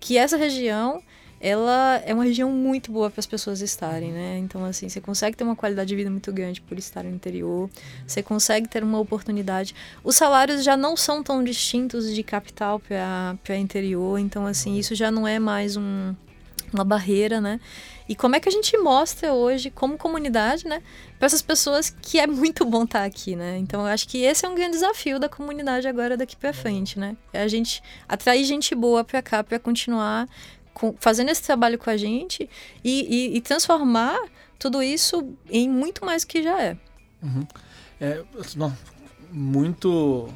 que essa região ela é uma região muito boa para as pessoas estarem, né? Então, assim, você consegue ter uma qualidade de vida muito grande por estar no interior, você consegue ter uma oportunidade. Os salários já não são tão distintos de capital para interior, então, assim, isso já não é mais um, uma barreira, né? E como é que a gente mostra hoje, como comunidade, né, para essas pessoas que é muito bom estar aqui, né? Então, eu acho que esse é um grande desafio da comunidade agora daqui para frente, né? É a gente atrair gente boa para cá para continuar com, fazendo esse trabalho com a gente e, e, e, transformar tudo isso em muito mais que já é. Uhum. é não, muito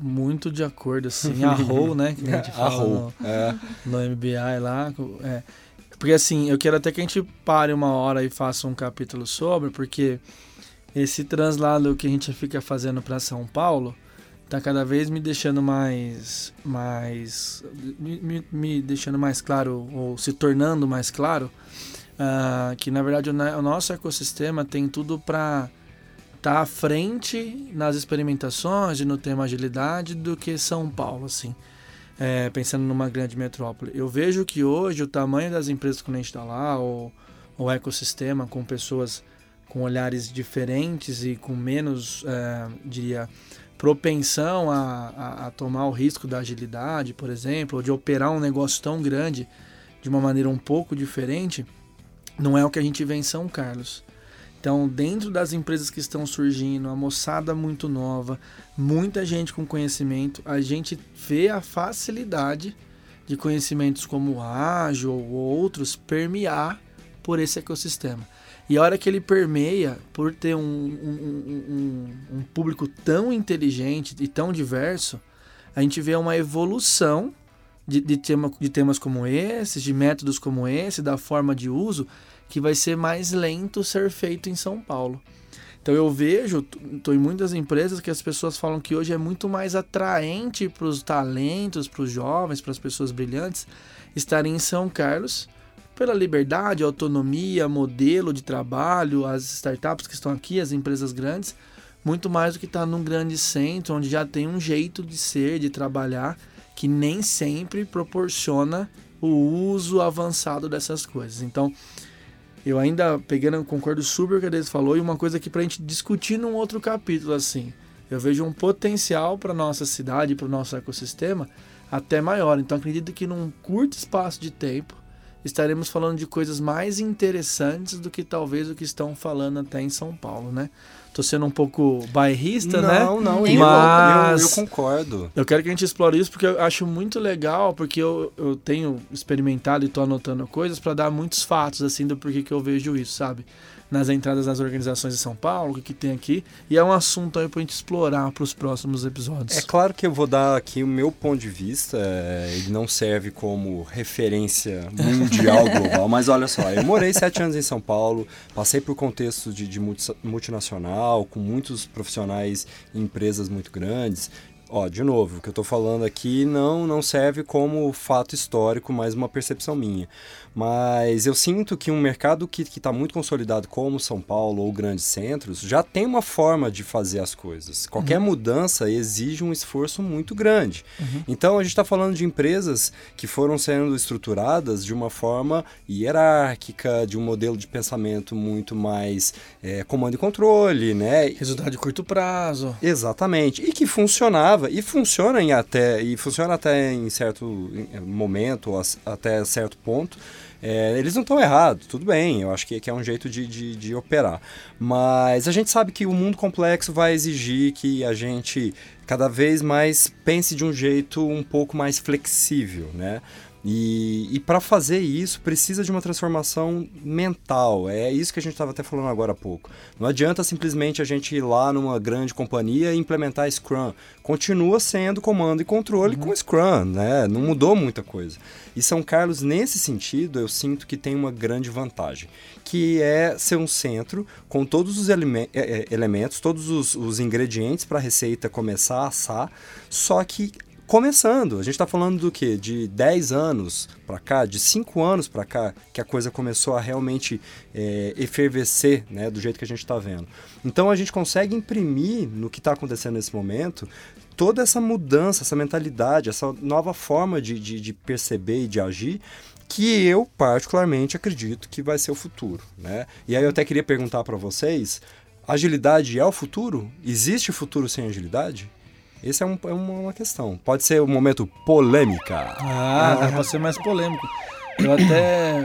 muito de acordo assim a role, né que a gente fala no, é. no MBI lá é, porque assim eu quero até que a gente pare uma hora e faça um capítulo sobre porque esse translado que a gente fica fazendo para São Paulo tá cada vez me deixando mais mais me, me, deixando mais claro ou se tornando mais claro uh, que na verdade o, o, nosso ecossistema tem tudo para estar tá à frente nas experimentações e no tema agilidade do que São Paulo, assim. É, pensando numa grande metrópole. Eu vejo que hoje o tamanho das empresas que a gente está lá, o, o ecossistema com pessoas com olhares diferentes e com menos, é, diria, propensão a, a, a, tomar o risco da agilidade, por exemplo, ou de operar um negócio tão grande de uma maneira um pouco diferente, não é o que a gente vê em São Carlos. Então, dentro das empresas que estão surgindo, a moçada muito nova, muita gente com conhecimento, a gente vê a facilidade de conhecimentos como ágil ou outros permear por esse ecossistema. E a hora que ele permeia, por ter um, um, um, um público tão inteligente e tão diverso, a gente vê uma evolução de, de, tema, de temas como esses, de métodos como esse, da forma de uso, que vai ser mais lento ser feito em São Paulo. Então eu vejo, estou em muitas empresas que as pessoas falam que hoje é muito mais atraente para os talentos, para os jovens, para as pessoas brilhantes estarem em São Carlos pela liberdade, autonomia, modelo de trabalho, as startups que estão aqui, as empresas grandes, muito mais do que estar tá num grande centro onde já tem um jeito de ser, de trabalhar, que nem sempre proporciona o uso avançado dessas coisas. Então, eu ainda pegando, concordo super com o que eles falou e uma coisa que para a gente discutir num outro capítulo assim, eu vejo um potencial para nossa cidade, para o nosso ecossistema até maior. Então acredito que num curto espaço de tempo estaremos falando de coisas mais interessantes do que talvez o que estão falando até em São Paulo, né? Tô sendo um pouco bairrista, não, né? Não, não, mas eu, eu, concordo. Eu quero que a gente explore isso porque eu acho muito legal, porque eu, eu tenho experimentado e tô anotando coisas para dar muitos fatos, assim, do porquê que eu vejo isso, sabe? Nas entradas das organizações de São Paulo, o que, que tem aqui. E é um assunto aí para a gente explorar para os próximos episódios. É claro que eu vou dar aqui o meu ponto de vista, é, ele não serve como referência mundial, global, mas olha só, eu morei sete anos em São Paulo, passei por contexto de, de multinacional, com muitos profissionais em empresas muito grandes, Ó, de novo, o que eu estou falando aqui não, não serve como fato histórico, mas uma percepção minha. Mas eu sinto que um mercado que está muito consolidado, como São Paulo ou grandes centros, já tem uma forma de fazer as coisas. Qualquer uhum. mudança exige um esforço muito grande. Uhum. Então a gente está falando de empresas que foram sendo estruturadas de uma forma hierárquica, de um modelo de pensamento muito mais é, comando e controle, né? Resultado de curto prazo. Exatamente. E que funcionava, e funciona em até, e funciona até em certo momento, até certo ponto é, eles não estão errados, tudo bem, eu acho que, que é um jeito de, de, de, operar. Mas a gente sabe que o mundo complexo vai exigir que a gente cada vez mais pense de um jeito um pouco mais flexível, né? E, e para fazer isso precisa de uma transformação mental. É isso que a gente estava até falando agora há pouco. Não adianta simplesmente a gente ir lá numa grande companhia e implementar Scrum. Continua sendo comando e controle uhum. com Scrum, né? Não mudou muita coisa. E São Carlos, nesse sentido, eu sinto que tem uma grande vantagem, que é ser um centro com todos os eleme é, é, elementos, todos os, os ingredientes para a receita começar a assar, só que começando. A gente está falando do que? De 10 anos para cá, de 5 anos para cá, que a coisa começou a realmente é, efervescer, né, do jeito que a gente está vendo. Então a gente consegue imprimir no que está acontecendo nesse momento toda essa mudança, essa mentalidade, essa nova forma de, de, de perceber e de agir que eu particularmente acredito que vai ser o futuro, né? E aí eu até queria perguntar para vocês, agilidade é o futuro? Existe futuro sem agilidade? Essa é, um, é uma questão. Pode ser um momento polêmica. Ah, ah. pode ser mais polêmico. Eu até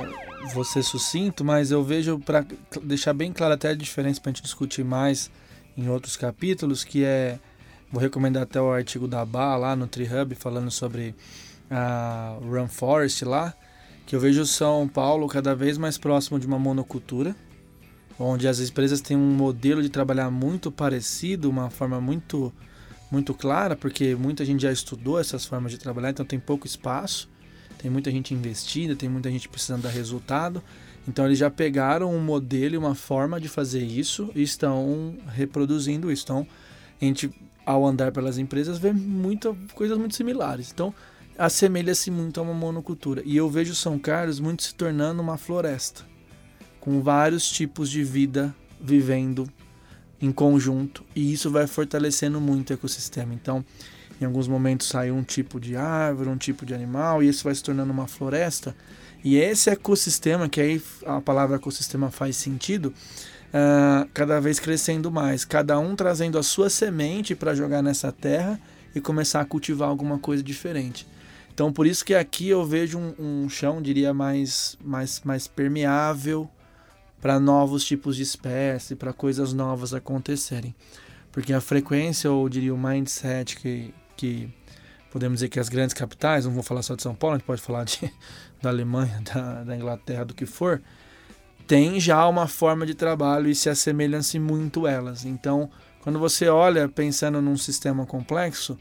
vou ser sucinto, mas eu vejo, para deixar bem claro até a diferença para a gente discutir mais em outros capítulos, que é. Vou recomendar até o artigo da Ba lá no TreeHub, falando sobre a Run Forest lá, que eu vejo São Paulo cada vez mais próximo de uma monocultura, onde as empresas têm um modelo de trabalhar muito parecido, uma forma muito muito clara, porque muita gente já estudou essas formas de trabalhar, então tem pouco espaço, tem muita gente investida, tem muita gente precisando dar resultado. Então eles já pegaram um modelo e uma forma de fazer isso e estão reproduzindo isso. Então a gente, ao andar pelas empresas, vê muita, coisas muito similares. Então assemelha-se muito a uma monocultura. E eu vejo São Carlos muito se tornando uma floresta. com vários tipos de vida vivendo em conjunto e isso vai fortalecendo muito o ecossistema. Então, em alguns momentos sai um tipo de árvore, um tipo de animal e isso vai se tornando uma floresta. E esse ecossistema, que aí a palavra ecossistema faz sentido, uh, cada vez crescendo mais, cada um trazendo a sua semente para jogar nessa terra e começar a cultivar alguma coisa diferente. Então, por isso que aqui eu vejo um, um chão, diria, mais, mais, mais permeável para novos tipos de espécie, para coisas novas acontecerem. Porque a frequência, ou diria o mindset que, que podemos dizer que as grandes capitais, não vou falar só de São Paulo, a gente pode falar de, da Alemanha, da, da Inglaterra, do que for, tem já uma forma de trabalho e se assemelham-se muito elas. Então, quando você olha pensando num sistema complexo,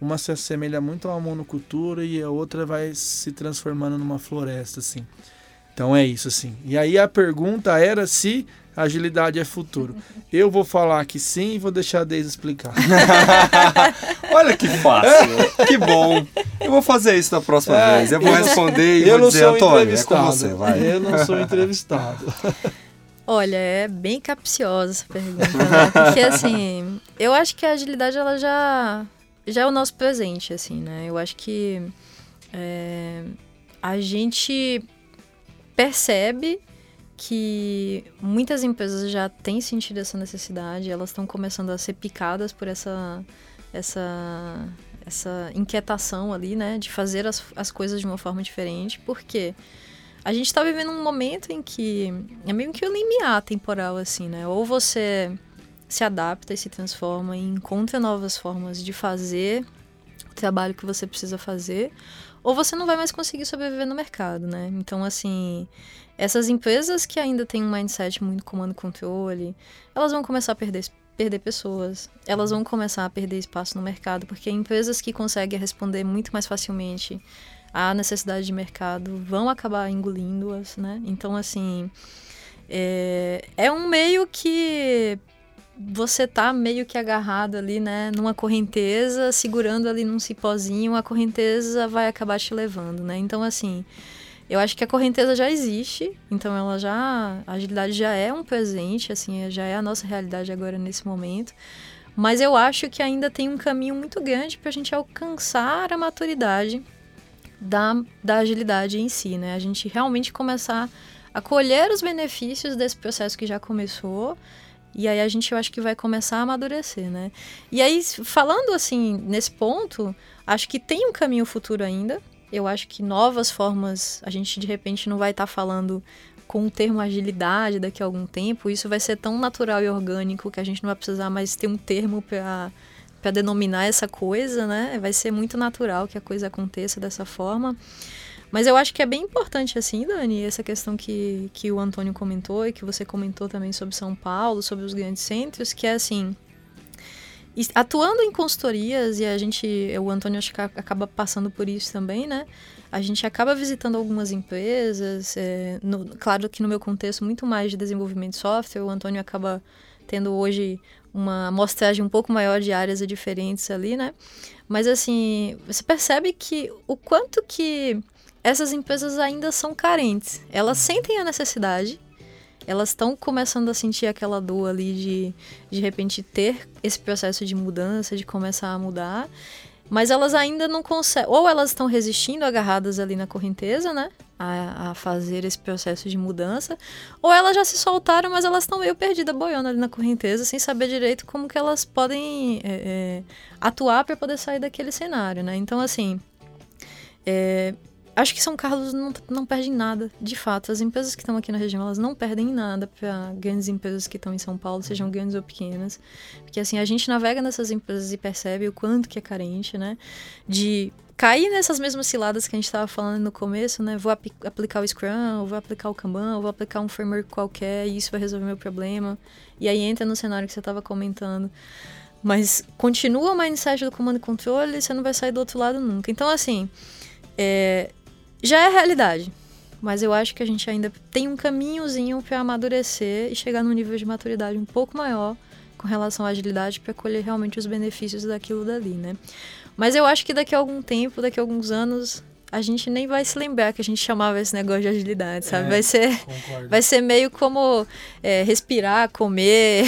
uma se assemelha muito a uma monocultura e a outra vai se transformando numa floresta, assim. Então é isso, assim. E aí a pergunta era se agilidade é futuro. Eu vou falar que sim e vou deixar a Deise explicar. Olha que fácil, que bom. Eu vou fazer isso na próxima é, vez. Eu vou responder e eu vou dizer, Antônio, é com você, vai. Eu não sou entrevistado. Olha, é bem capciosa essa pergunta, né? Porque assim, eu acho que a agilidade ela já já é o nosso presente, assim, né? Eu acho que é, a gente percebe que muitas empresas já têm sentido essa necessidade, elas estão começando a ser picadas por essa, essa, essa inquietação ali, né, de fazer as, as coisas de uma forma diferente, porque a gente está vivendo um momento em que é meio que um limiar temporal, assim, né, ou você se adapta e se transforma e encontra novas formas de fazer o trabalho que você precisa fazer, ou você não vai mais conseguir sobreviver no mercado, né? Então, assim, essas empresas que ainda têm um mindset muito comando-controle, elas vão começar a perder, perder pessoas, elas vão começar a perder espaço no mercado, porque empresas que conseguem responder muito mais facilmente à necessidade de mercado vão acabar engolindo-as, né? Então, assim, é, é um meio que você tá meio que agarrado ali, né, numa correnteza, segurando ali num cipózinho, a correnteza vai acabar te levando, né? Então, assim, eu acho que a correnteza já existe, então ela já. A agilidade já é um presente, assim, já é a nossa realidade agora nesse momento. Mas eu acho que ainda tem um caminho muito grande para a gente alcançar a maturidade da, da agilidade em si, né? A gente realmente começar a colher os benefícios desse processo que já começou e aí a gente, eu acho que vai começar a amadurecer, né? E aí, falando assim, nesse ponto, acho que tem um caminho futuro ainda. Eu acho que novas formas, a gente de repente não vai estar tá falando com o termo agilidade daqui a algum tempo. Isso vai ser tão natural e orgânico que a gente não vai precisar mais ter um termo para para denominar essa coisa, né? Vai ser muito natural que a coisa aconteça dessa forma. Mas eu acho que é bem importante, assim, Dani, essa questão que, que o Antônio comentou e que você comentou também sobre São Paulo, sobre os grandes centros, que é assim. Atuando em consultorias, e a gente, o Antônio acho que acaba passando por isso também, né? A gente acaba visitando algumas empresas, é, no, claro que no meu contexto muito mais de desenvolvimento de software, o Antônio acaba tendo hoje uma amostragem um pouco maior de áreas diferentes ali, né? Mas assim, você percebe que o quanto que essas empresas ainda são carentes. Elas sentem a necessidade, elas estão começando a sentir aquela dor ali de de repente ter esse processo de mudança, de começar a mudar, mas elas ainda não conseguem, ou elas estão resistindo agarradas ali na correnteza, né? A, fazer esse processo de mudança, ou elas já se soltaram, mas elas estão meio perdidas boiando ali na correnteza, sem saber direito como que elas podem é, é, atuar para poder sair daquele cenário, né? Então, assim, é, Acho que São Carlos não, não perde nada, de fato. As empresas que estão aqui na região, elas não perdem nada para grandes empresas que estão em São Paulo, sejam grandes ou pequenas. Porque assim, a gente navega nessas empresas e percebe o quanto que é carente, né? De cair nessas mesmas ciladas que a gente estava falando no começo, né? Vou ap aplicar o Scrum, vou aplicar o Kanban, vou aplicar um framework qualquer e isso vai resolver meu problema. E aí entra no cenário que você estava comentando. Mas continua o mindset do comando e controle e você não vai sair do outro lado nunca. Então, assim, é, já é realidade. Mas eu acho que a gente ainda tem um caminhozinho para amadurecer e chegar num nível de maturidade um pouco maior com relação à agilidade para colher realmente os benefícios daquilo dali, né? Mas eu acho que daqui a algum tempo, daqui a alguns anos, a gente nem vai se lembrar que a gente chamava esse negócio de agilidade, sabe? É, vai ser Concordo. vai ser meio como é, respirar, comer.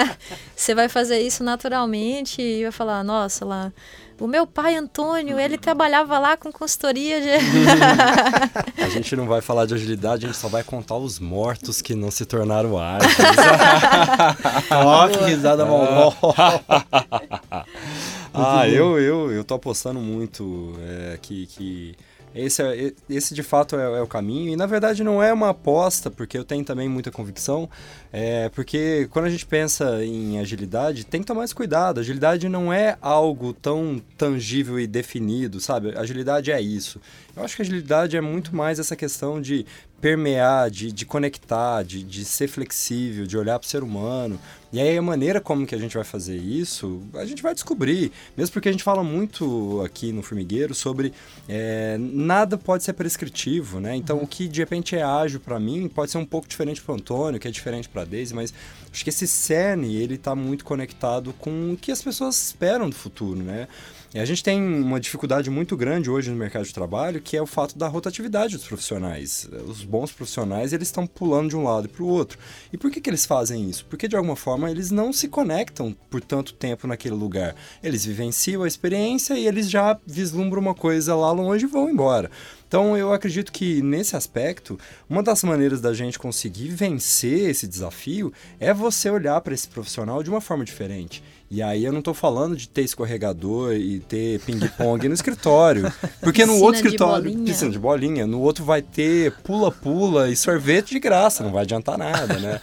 Você vai fazer isso naturalmente e vai falar, nossa, lá o meu pai, Antônio, ele trabalhava lá com consultoria de... A gente não vai falar de agilidade, a gente só vai contar os mortos que não se tornaram ágeis. Ó, que risada maldosa. ah, eu, eu, eu tô apostando muito é, que, que esse, é, esse de fato é, é, o caminho. E na verdade não é uma aposta, porque eu tenho também muita convicção. É, porque quando a gente pensa em agilidade, tem que tomar mais cuidado. Agilidade não é algo tão tangível e definido, sabe? Agilidade é isso. Eu acho que agilidade é muito mais essa questão de permear, de, de conectar, de, de ser flexível, de olhar para o ser humano. E aí a maneira como que a gente vai fazer isso, a gente vai descobrir. Mesmo porque a gente fala muito aqui no Formigueiro sobre é, nada pode ser prescritivo, né? Então o que de repente é ágil para mim pode ser um pouco diferente para o Antônio, que é diferente para a Daisy, mas acho que esse cerne ele está muito conectado com o que as pessoas esperam do futuro, né? E a gente tem uma dificuldade muito grande hoje no mercado de trabalho, que é o fato da rotatividade dos profissionais. Os bons profissionais, eles estão pulando de um lado para o outro. E por que, que eles fazem isso? Porque, de alguma forma, eles não se conectam por tanto tempo naquele lugar. Eles vivenciam a experiência e eles já vislumbram uma coisa lá longe e vão embora. Então, eu acredito que nesse aspecto, uma das maneiras da gente conseguir vencer esse desafio é você olhar para esse profissional de uma forma diferente. E aí eu não estou falando de ter escorregador e ter ping-pong no escritório. Porque no outro escritório. bolinha. Piscina de bolinha. No outro vai ter pula-pula e sorvete de graça, não vai adiantar nada, né?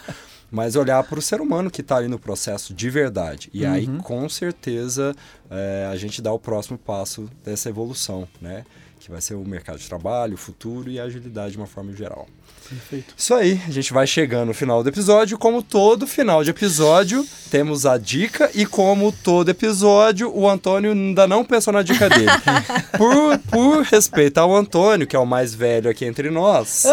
Mas olhar para o ser humano que está ali no processo de verdade. E aí, com certeza, é, a gente dá o próximo passo dessa evolução, né? Que vai ser o mercado de trabalho, o futuro e a agilidade de uma forma geral. Perfeito. Isso aí, a gente vai chegando no final do episódio. Como todo final de episódio, temos a dica. E como todo episódio, o Antônio ainda não pensou na dica dele. por, por respeito ao Antônio, que é o mais velho aqui entre nós,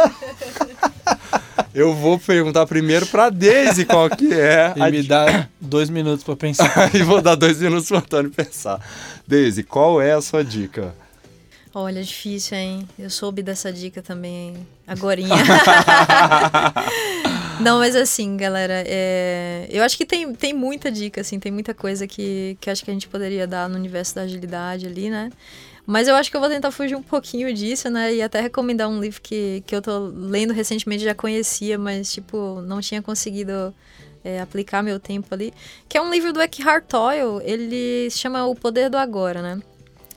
eu vou perguntar primeiro pra Daisy qual que é E a me dá dois minutos pra pensar. e vou dar dois minutos pro Antônio pensar. Daisy, qual é a sua dica? Olha, difícil, hein? Eu soube dessa dica também agorinha. Não, mas assim, galera, é... eu acho que tem, tem muita dica, assim, tem muita coisa que, que acho que a gente poderia dar no universo da agilidade ali, né? Mas eu acho que eu vou tentar fugir um pouquinho disso, né? E até recomendar um livro que, que eu tô lendo recentemente, já conhecia, mas, tipo, não tinha conseguido é, aplicar meu tempo ali. Que é um livro do Eckhart Tolle, ele se chama O Poder do Agora, né?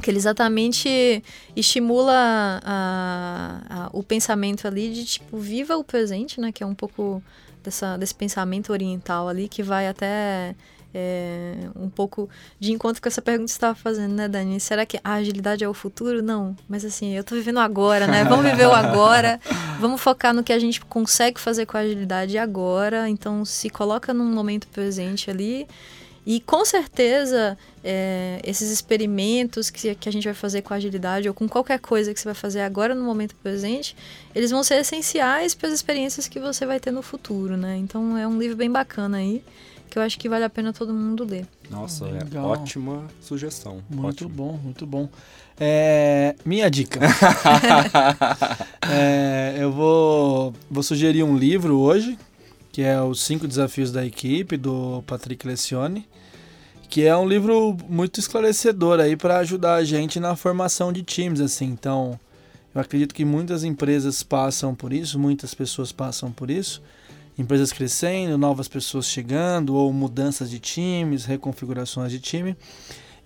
Que ele exatamente estimula a, a, o pensamento ali de tipo viva o presente, né? Que é um pouco dessa, desse pensamento oriental ali que vai até é, um pouco de encontro com essa pergunta que você estava fazendo, né, Dani? Será que a agilidade é o futuro? Não, mas assim, eu tô vivendo agora, né? Vamos viver o agora, vamos focar no que a gente consegue fazer com a agilidade agora. Então, se coloca num momento presente ali. E com certeza, é, esses experimentos que, que a gente vai fazer com agilidade ou com qualquer coisa que você vai fazer agora no momento presente, eles vão ser essenciais para as experiências que você vai ter no futuro, né? Então é um livro bem bacana aí, que eu acho que vale a pena todo mundo ler. Nossa, é Legal. ótima sugestão. Muito ótimo. bom, muito bom. É, minha dica. É, eu vou, vou sugerir um livro hoje, que é Os Cinco Desafios da Equipe, do Patrick Lecione, que é um livro muito esclarecedor aí para ajudar a gente na formação de times, assim. Então, eu acredito que muitas empresas passam por isso, muitas pessoas passam por isso. Empresas crescendo, novas pessoas chegando, ou mudanças de times, reconfigurações de time.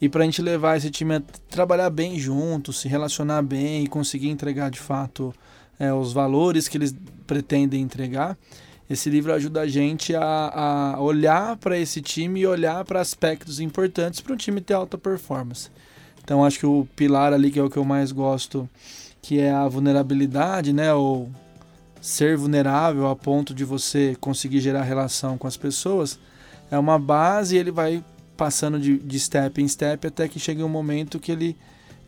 E para a gente levar esse time a trabalhar bem junto, se relacionar bem e conseguir entregar de fato é, os valores que eles pretendem entregar, esse livro ajuda a gente a, a olhar para esse time e olhar para aspectos importantes para um time ter alta performance. Então acho que o pilar ali que é o que eu mais gosto, que é a vulnerabilidade, né, ou ser vulnerável a ponto de você conseguir gerar relação com as pessoas, é uma base e ele vai passando de, de step em step até que chegue um momento que ele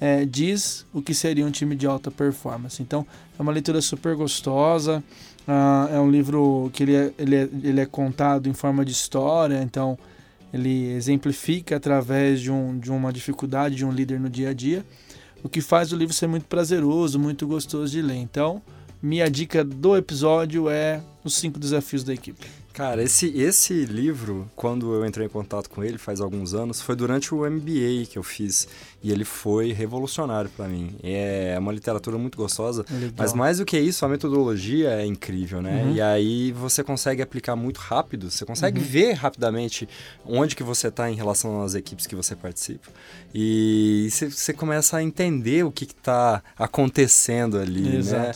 é, diz o que seria um time de alta performance. Então é uma leitura super gostosa, ah, é um livro que ele é, ele, é, ele é contado em forma de história, então ele exemplifica através de, um, de uma dificuldade de um líder no dia a dia. o que faz o livro ser muito prazeroso, muito gostoso de ler. Então, minha dica do episódio é Os Cinco Desafios da Equipe. Cara, esse, esse livro, quando eu entrei em contato com ele faz alguns anos, foi durante o MBA que eu fiz. E ele foi revolucionário para mim. É uma literatura muito gostosa. Legal. Mas mais do que isso, a metodologia é incrível, né? Uhum. E aí você consegue aplicar muito rápido. Você consegue Uhum. ver rapidamente onde que você está em relação às equipes que você participa. E você, você começa a entender o que está acontecendo ali, né?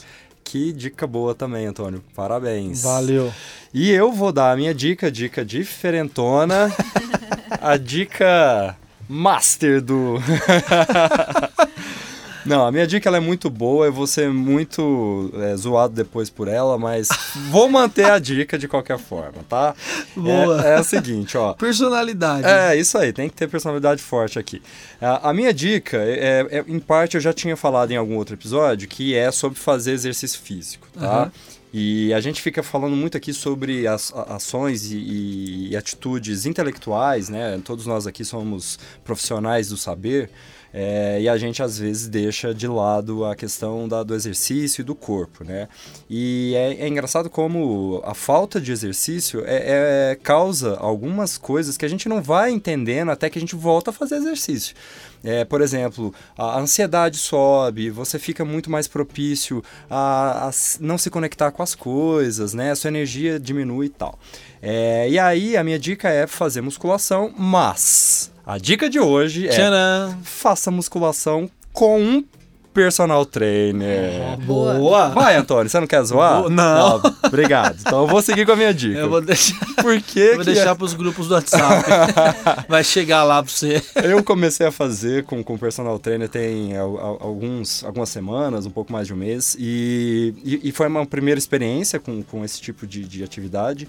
Que dica boa também, Antônio. Parabéns. Valeu. E eu vou dar a minha dica, dica diferentona, a dica master do... Não, a minha dica ela é muito boa, eu vou ser muito é, zoado depois por ela, mas vou manter a dica de qualquer forma, tá? Boa. É, é o seguinte, ó. Personalidade. É, isso aí, tem que ter personalidade forte aqui. A, a minha dica, é, é- em parte eu já tinha falado em algum outro episódio, que é sobre fazer exercício físico, tá? Aham. E a gente fica falando muito aqui sobre as a- ações e- e atitudes intelectuais, né? Todos nós aqui somos profissionais do saber. É, e a gente às vezes deixa de lado a questão da- do exercício e do corpo, né? E é, é engraçado como a falta de exercício é, é- causa algumas coisas que a gente não vai entendendo até que a gente volta a fazer exercício. É, por exemplo, a ansiedade sobe, você fica muito mais propício a, a não se conectar com as coisas, né? A sua energia diminui e tal. É, e aí, a minha dica é fazer musculação, mas a dica de hoje é Tcharam! faça musculação com um personal trainer. Boa. Boa! Vai, Antônio, você não quer zoar? Vou- não. obrigado. Então eu vou seguir com a minha dica. Eu vou deixar, Por que eu vou que deixar pros grupos do WhatsApp. Vai chegar lá pra você. eu comecei a fazer com com personal trainer tem al- al- alguns, algumas semanas, um pouco mais de um mês, e, e, e foi uma primeira experiência com, com esse tipo de, de atividade.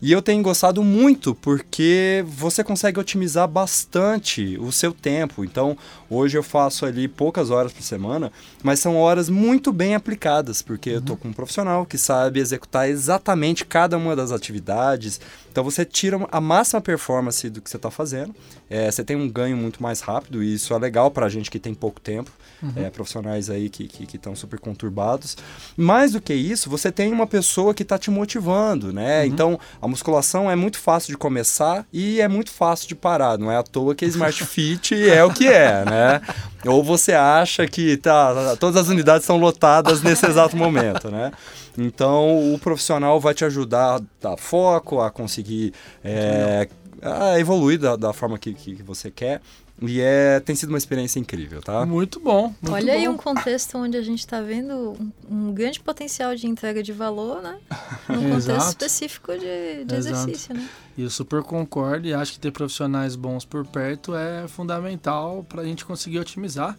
E eu tenho gostado muito porque você consegue otimizar bastante o seu tempo. Então, hoje eu faço ali poucas horas por semana, mas são horas muito bem aplicadas, porque eu tô com um profissional que sabe executar exatamente cada uma das atividades. Então, você tira a máxima performance do que você está fazendo. É, você tem um ganho muito mais rápido e isso é legal para a gente que tem pouco tempo, é, profissionais aí que estão que, estão super conturbados. Mais do que isso, você tem uma pessoa que está te motivando, né? Então, a musculação é muito fácil de começar e é muito fácil de parar. Não é à toa que a Smart Fit é o que é, né? Ou você acha que tá, todas as unidades estão lotadas nesse exato momento, né? Então, o profissional vai te ajudar a dar foco, a conseguir é, a evoluir da, da forma que, que você quer. E é, tem sido uma experiência incrível, tá? Muito bom. Muito Olha aí bom. um contexto onde a gente está vendo um, um grande potencial de entrega de valor, né? Num contexto Exato. específico de, de exercício, né? E eu super concordo e acho que ter profissionais bons por perto é fundamental para a gente conseguir otimizar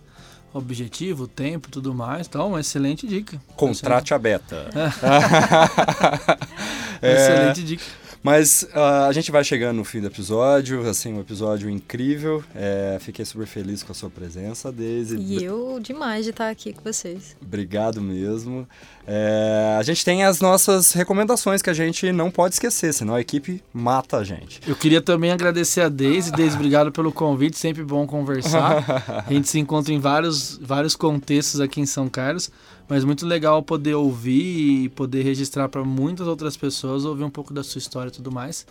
o objetivo, o tempo e tudo mais. Então, uma excelente dica. Contrate a beta. Uma Excelente dica. Mas ah, a gente vai chegando no fim do episódio, assim, um episódio incrível. É, fiquei super feliz com a sua presença, Daisy. E eu demais de estar aqui com vocês. Obrigado mesmo. É, a gente tem as nossas recomendações que a gente não pode esquecer, senão a equipe mata a gente. Eu queria também agradecer a Deise. Deise, obrigado pelo convite. Sempre bom conversar. A gente se encontra em vários, vários contextos aqui em São Carlos. Mas muito legal poder ouvir e poder registrar para muitas outras pessoas, ouvir um pouco da sua história e tudo mais.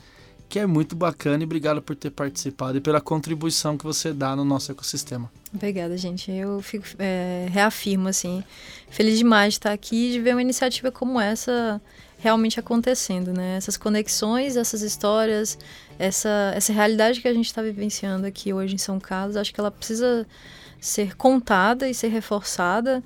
Que é muito bacana e obrigado por ter participado e pela contribuição que você dá no nosso ecossistema. Obrigada, gente. Eu fico, é, reafirmo, assim, feliz demais de estar aqui e de ver uma iniciativa como essa realmente acontecendo, né? Essas conexões, essas histórias, essa, essa realidade que a gente está vivenciando aqui hoje em São Carlos, acho que ela precisa ser contada e ser reforçada,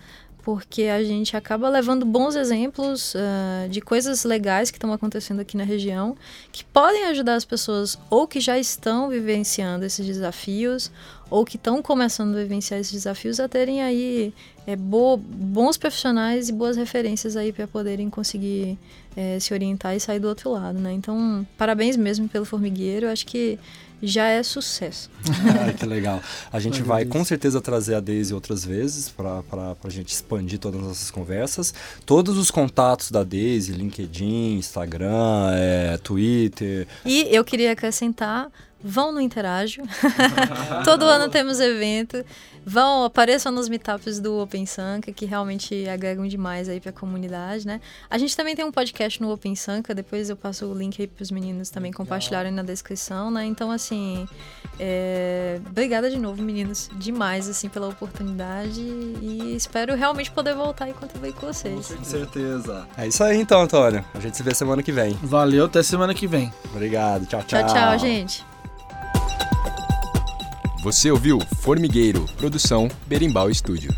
porque a gente acaba levando bons exemplos ah, de coisas legais que estão acontecendo aqui na região, que podem ajudar as pessoas ou que já estão vivenciando esses desafios, ou que estão começando a vivenciar esses desafios, a terem aí é, bo- bons profissionais e boas referências aí para poderem conseguir é, se orientar e sair do outro lado, né? Então, parabéns mesmo pelo formigueiro, acho que já é sucesso. Ai, que legal. A gente vai Daisy. com certeza trazer a Daisy outras vezes para a gente expandir todas as nossas conversas. Todos os contatos da Daisy, LinkedIn, Instagram, é, Twitter. E eu queria acrescentar vão no Interágio. Todo ano temos evento. Vão, apareçam nos meetups do Open Sanka, que realmente agregam demais aí para a comunidade, né? A gente também tem um podcast no Open Sanka, depois eu passo o link aí para os meninos também Legal. compartilharem na descrição, né? Então, assim, é... obrigada de novo, meninos, demais, assim, pela oportunidade e espero realmente poder voltar e contribuir com vocês. Com certeza. É isso aí então, Antônio. A gente se vê semana que vem. Valeu, até semana que vem. Obrigado, tchau, tchau. Tchau, tchau, gente. Você ouviu Formigueiro, produção Berimbau Estúdio.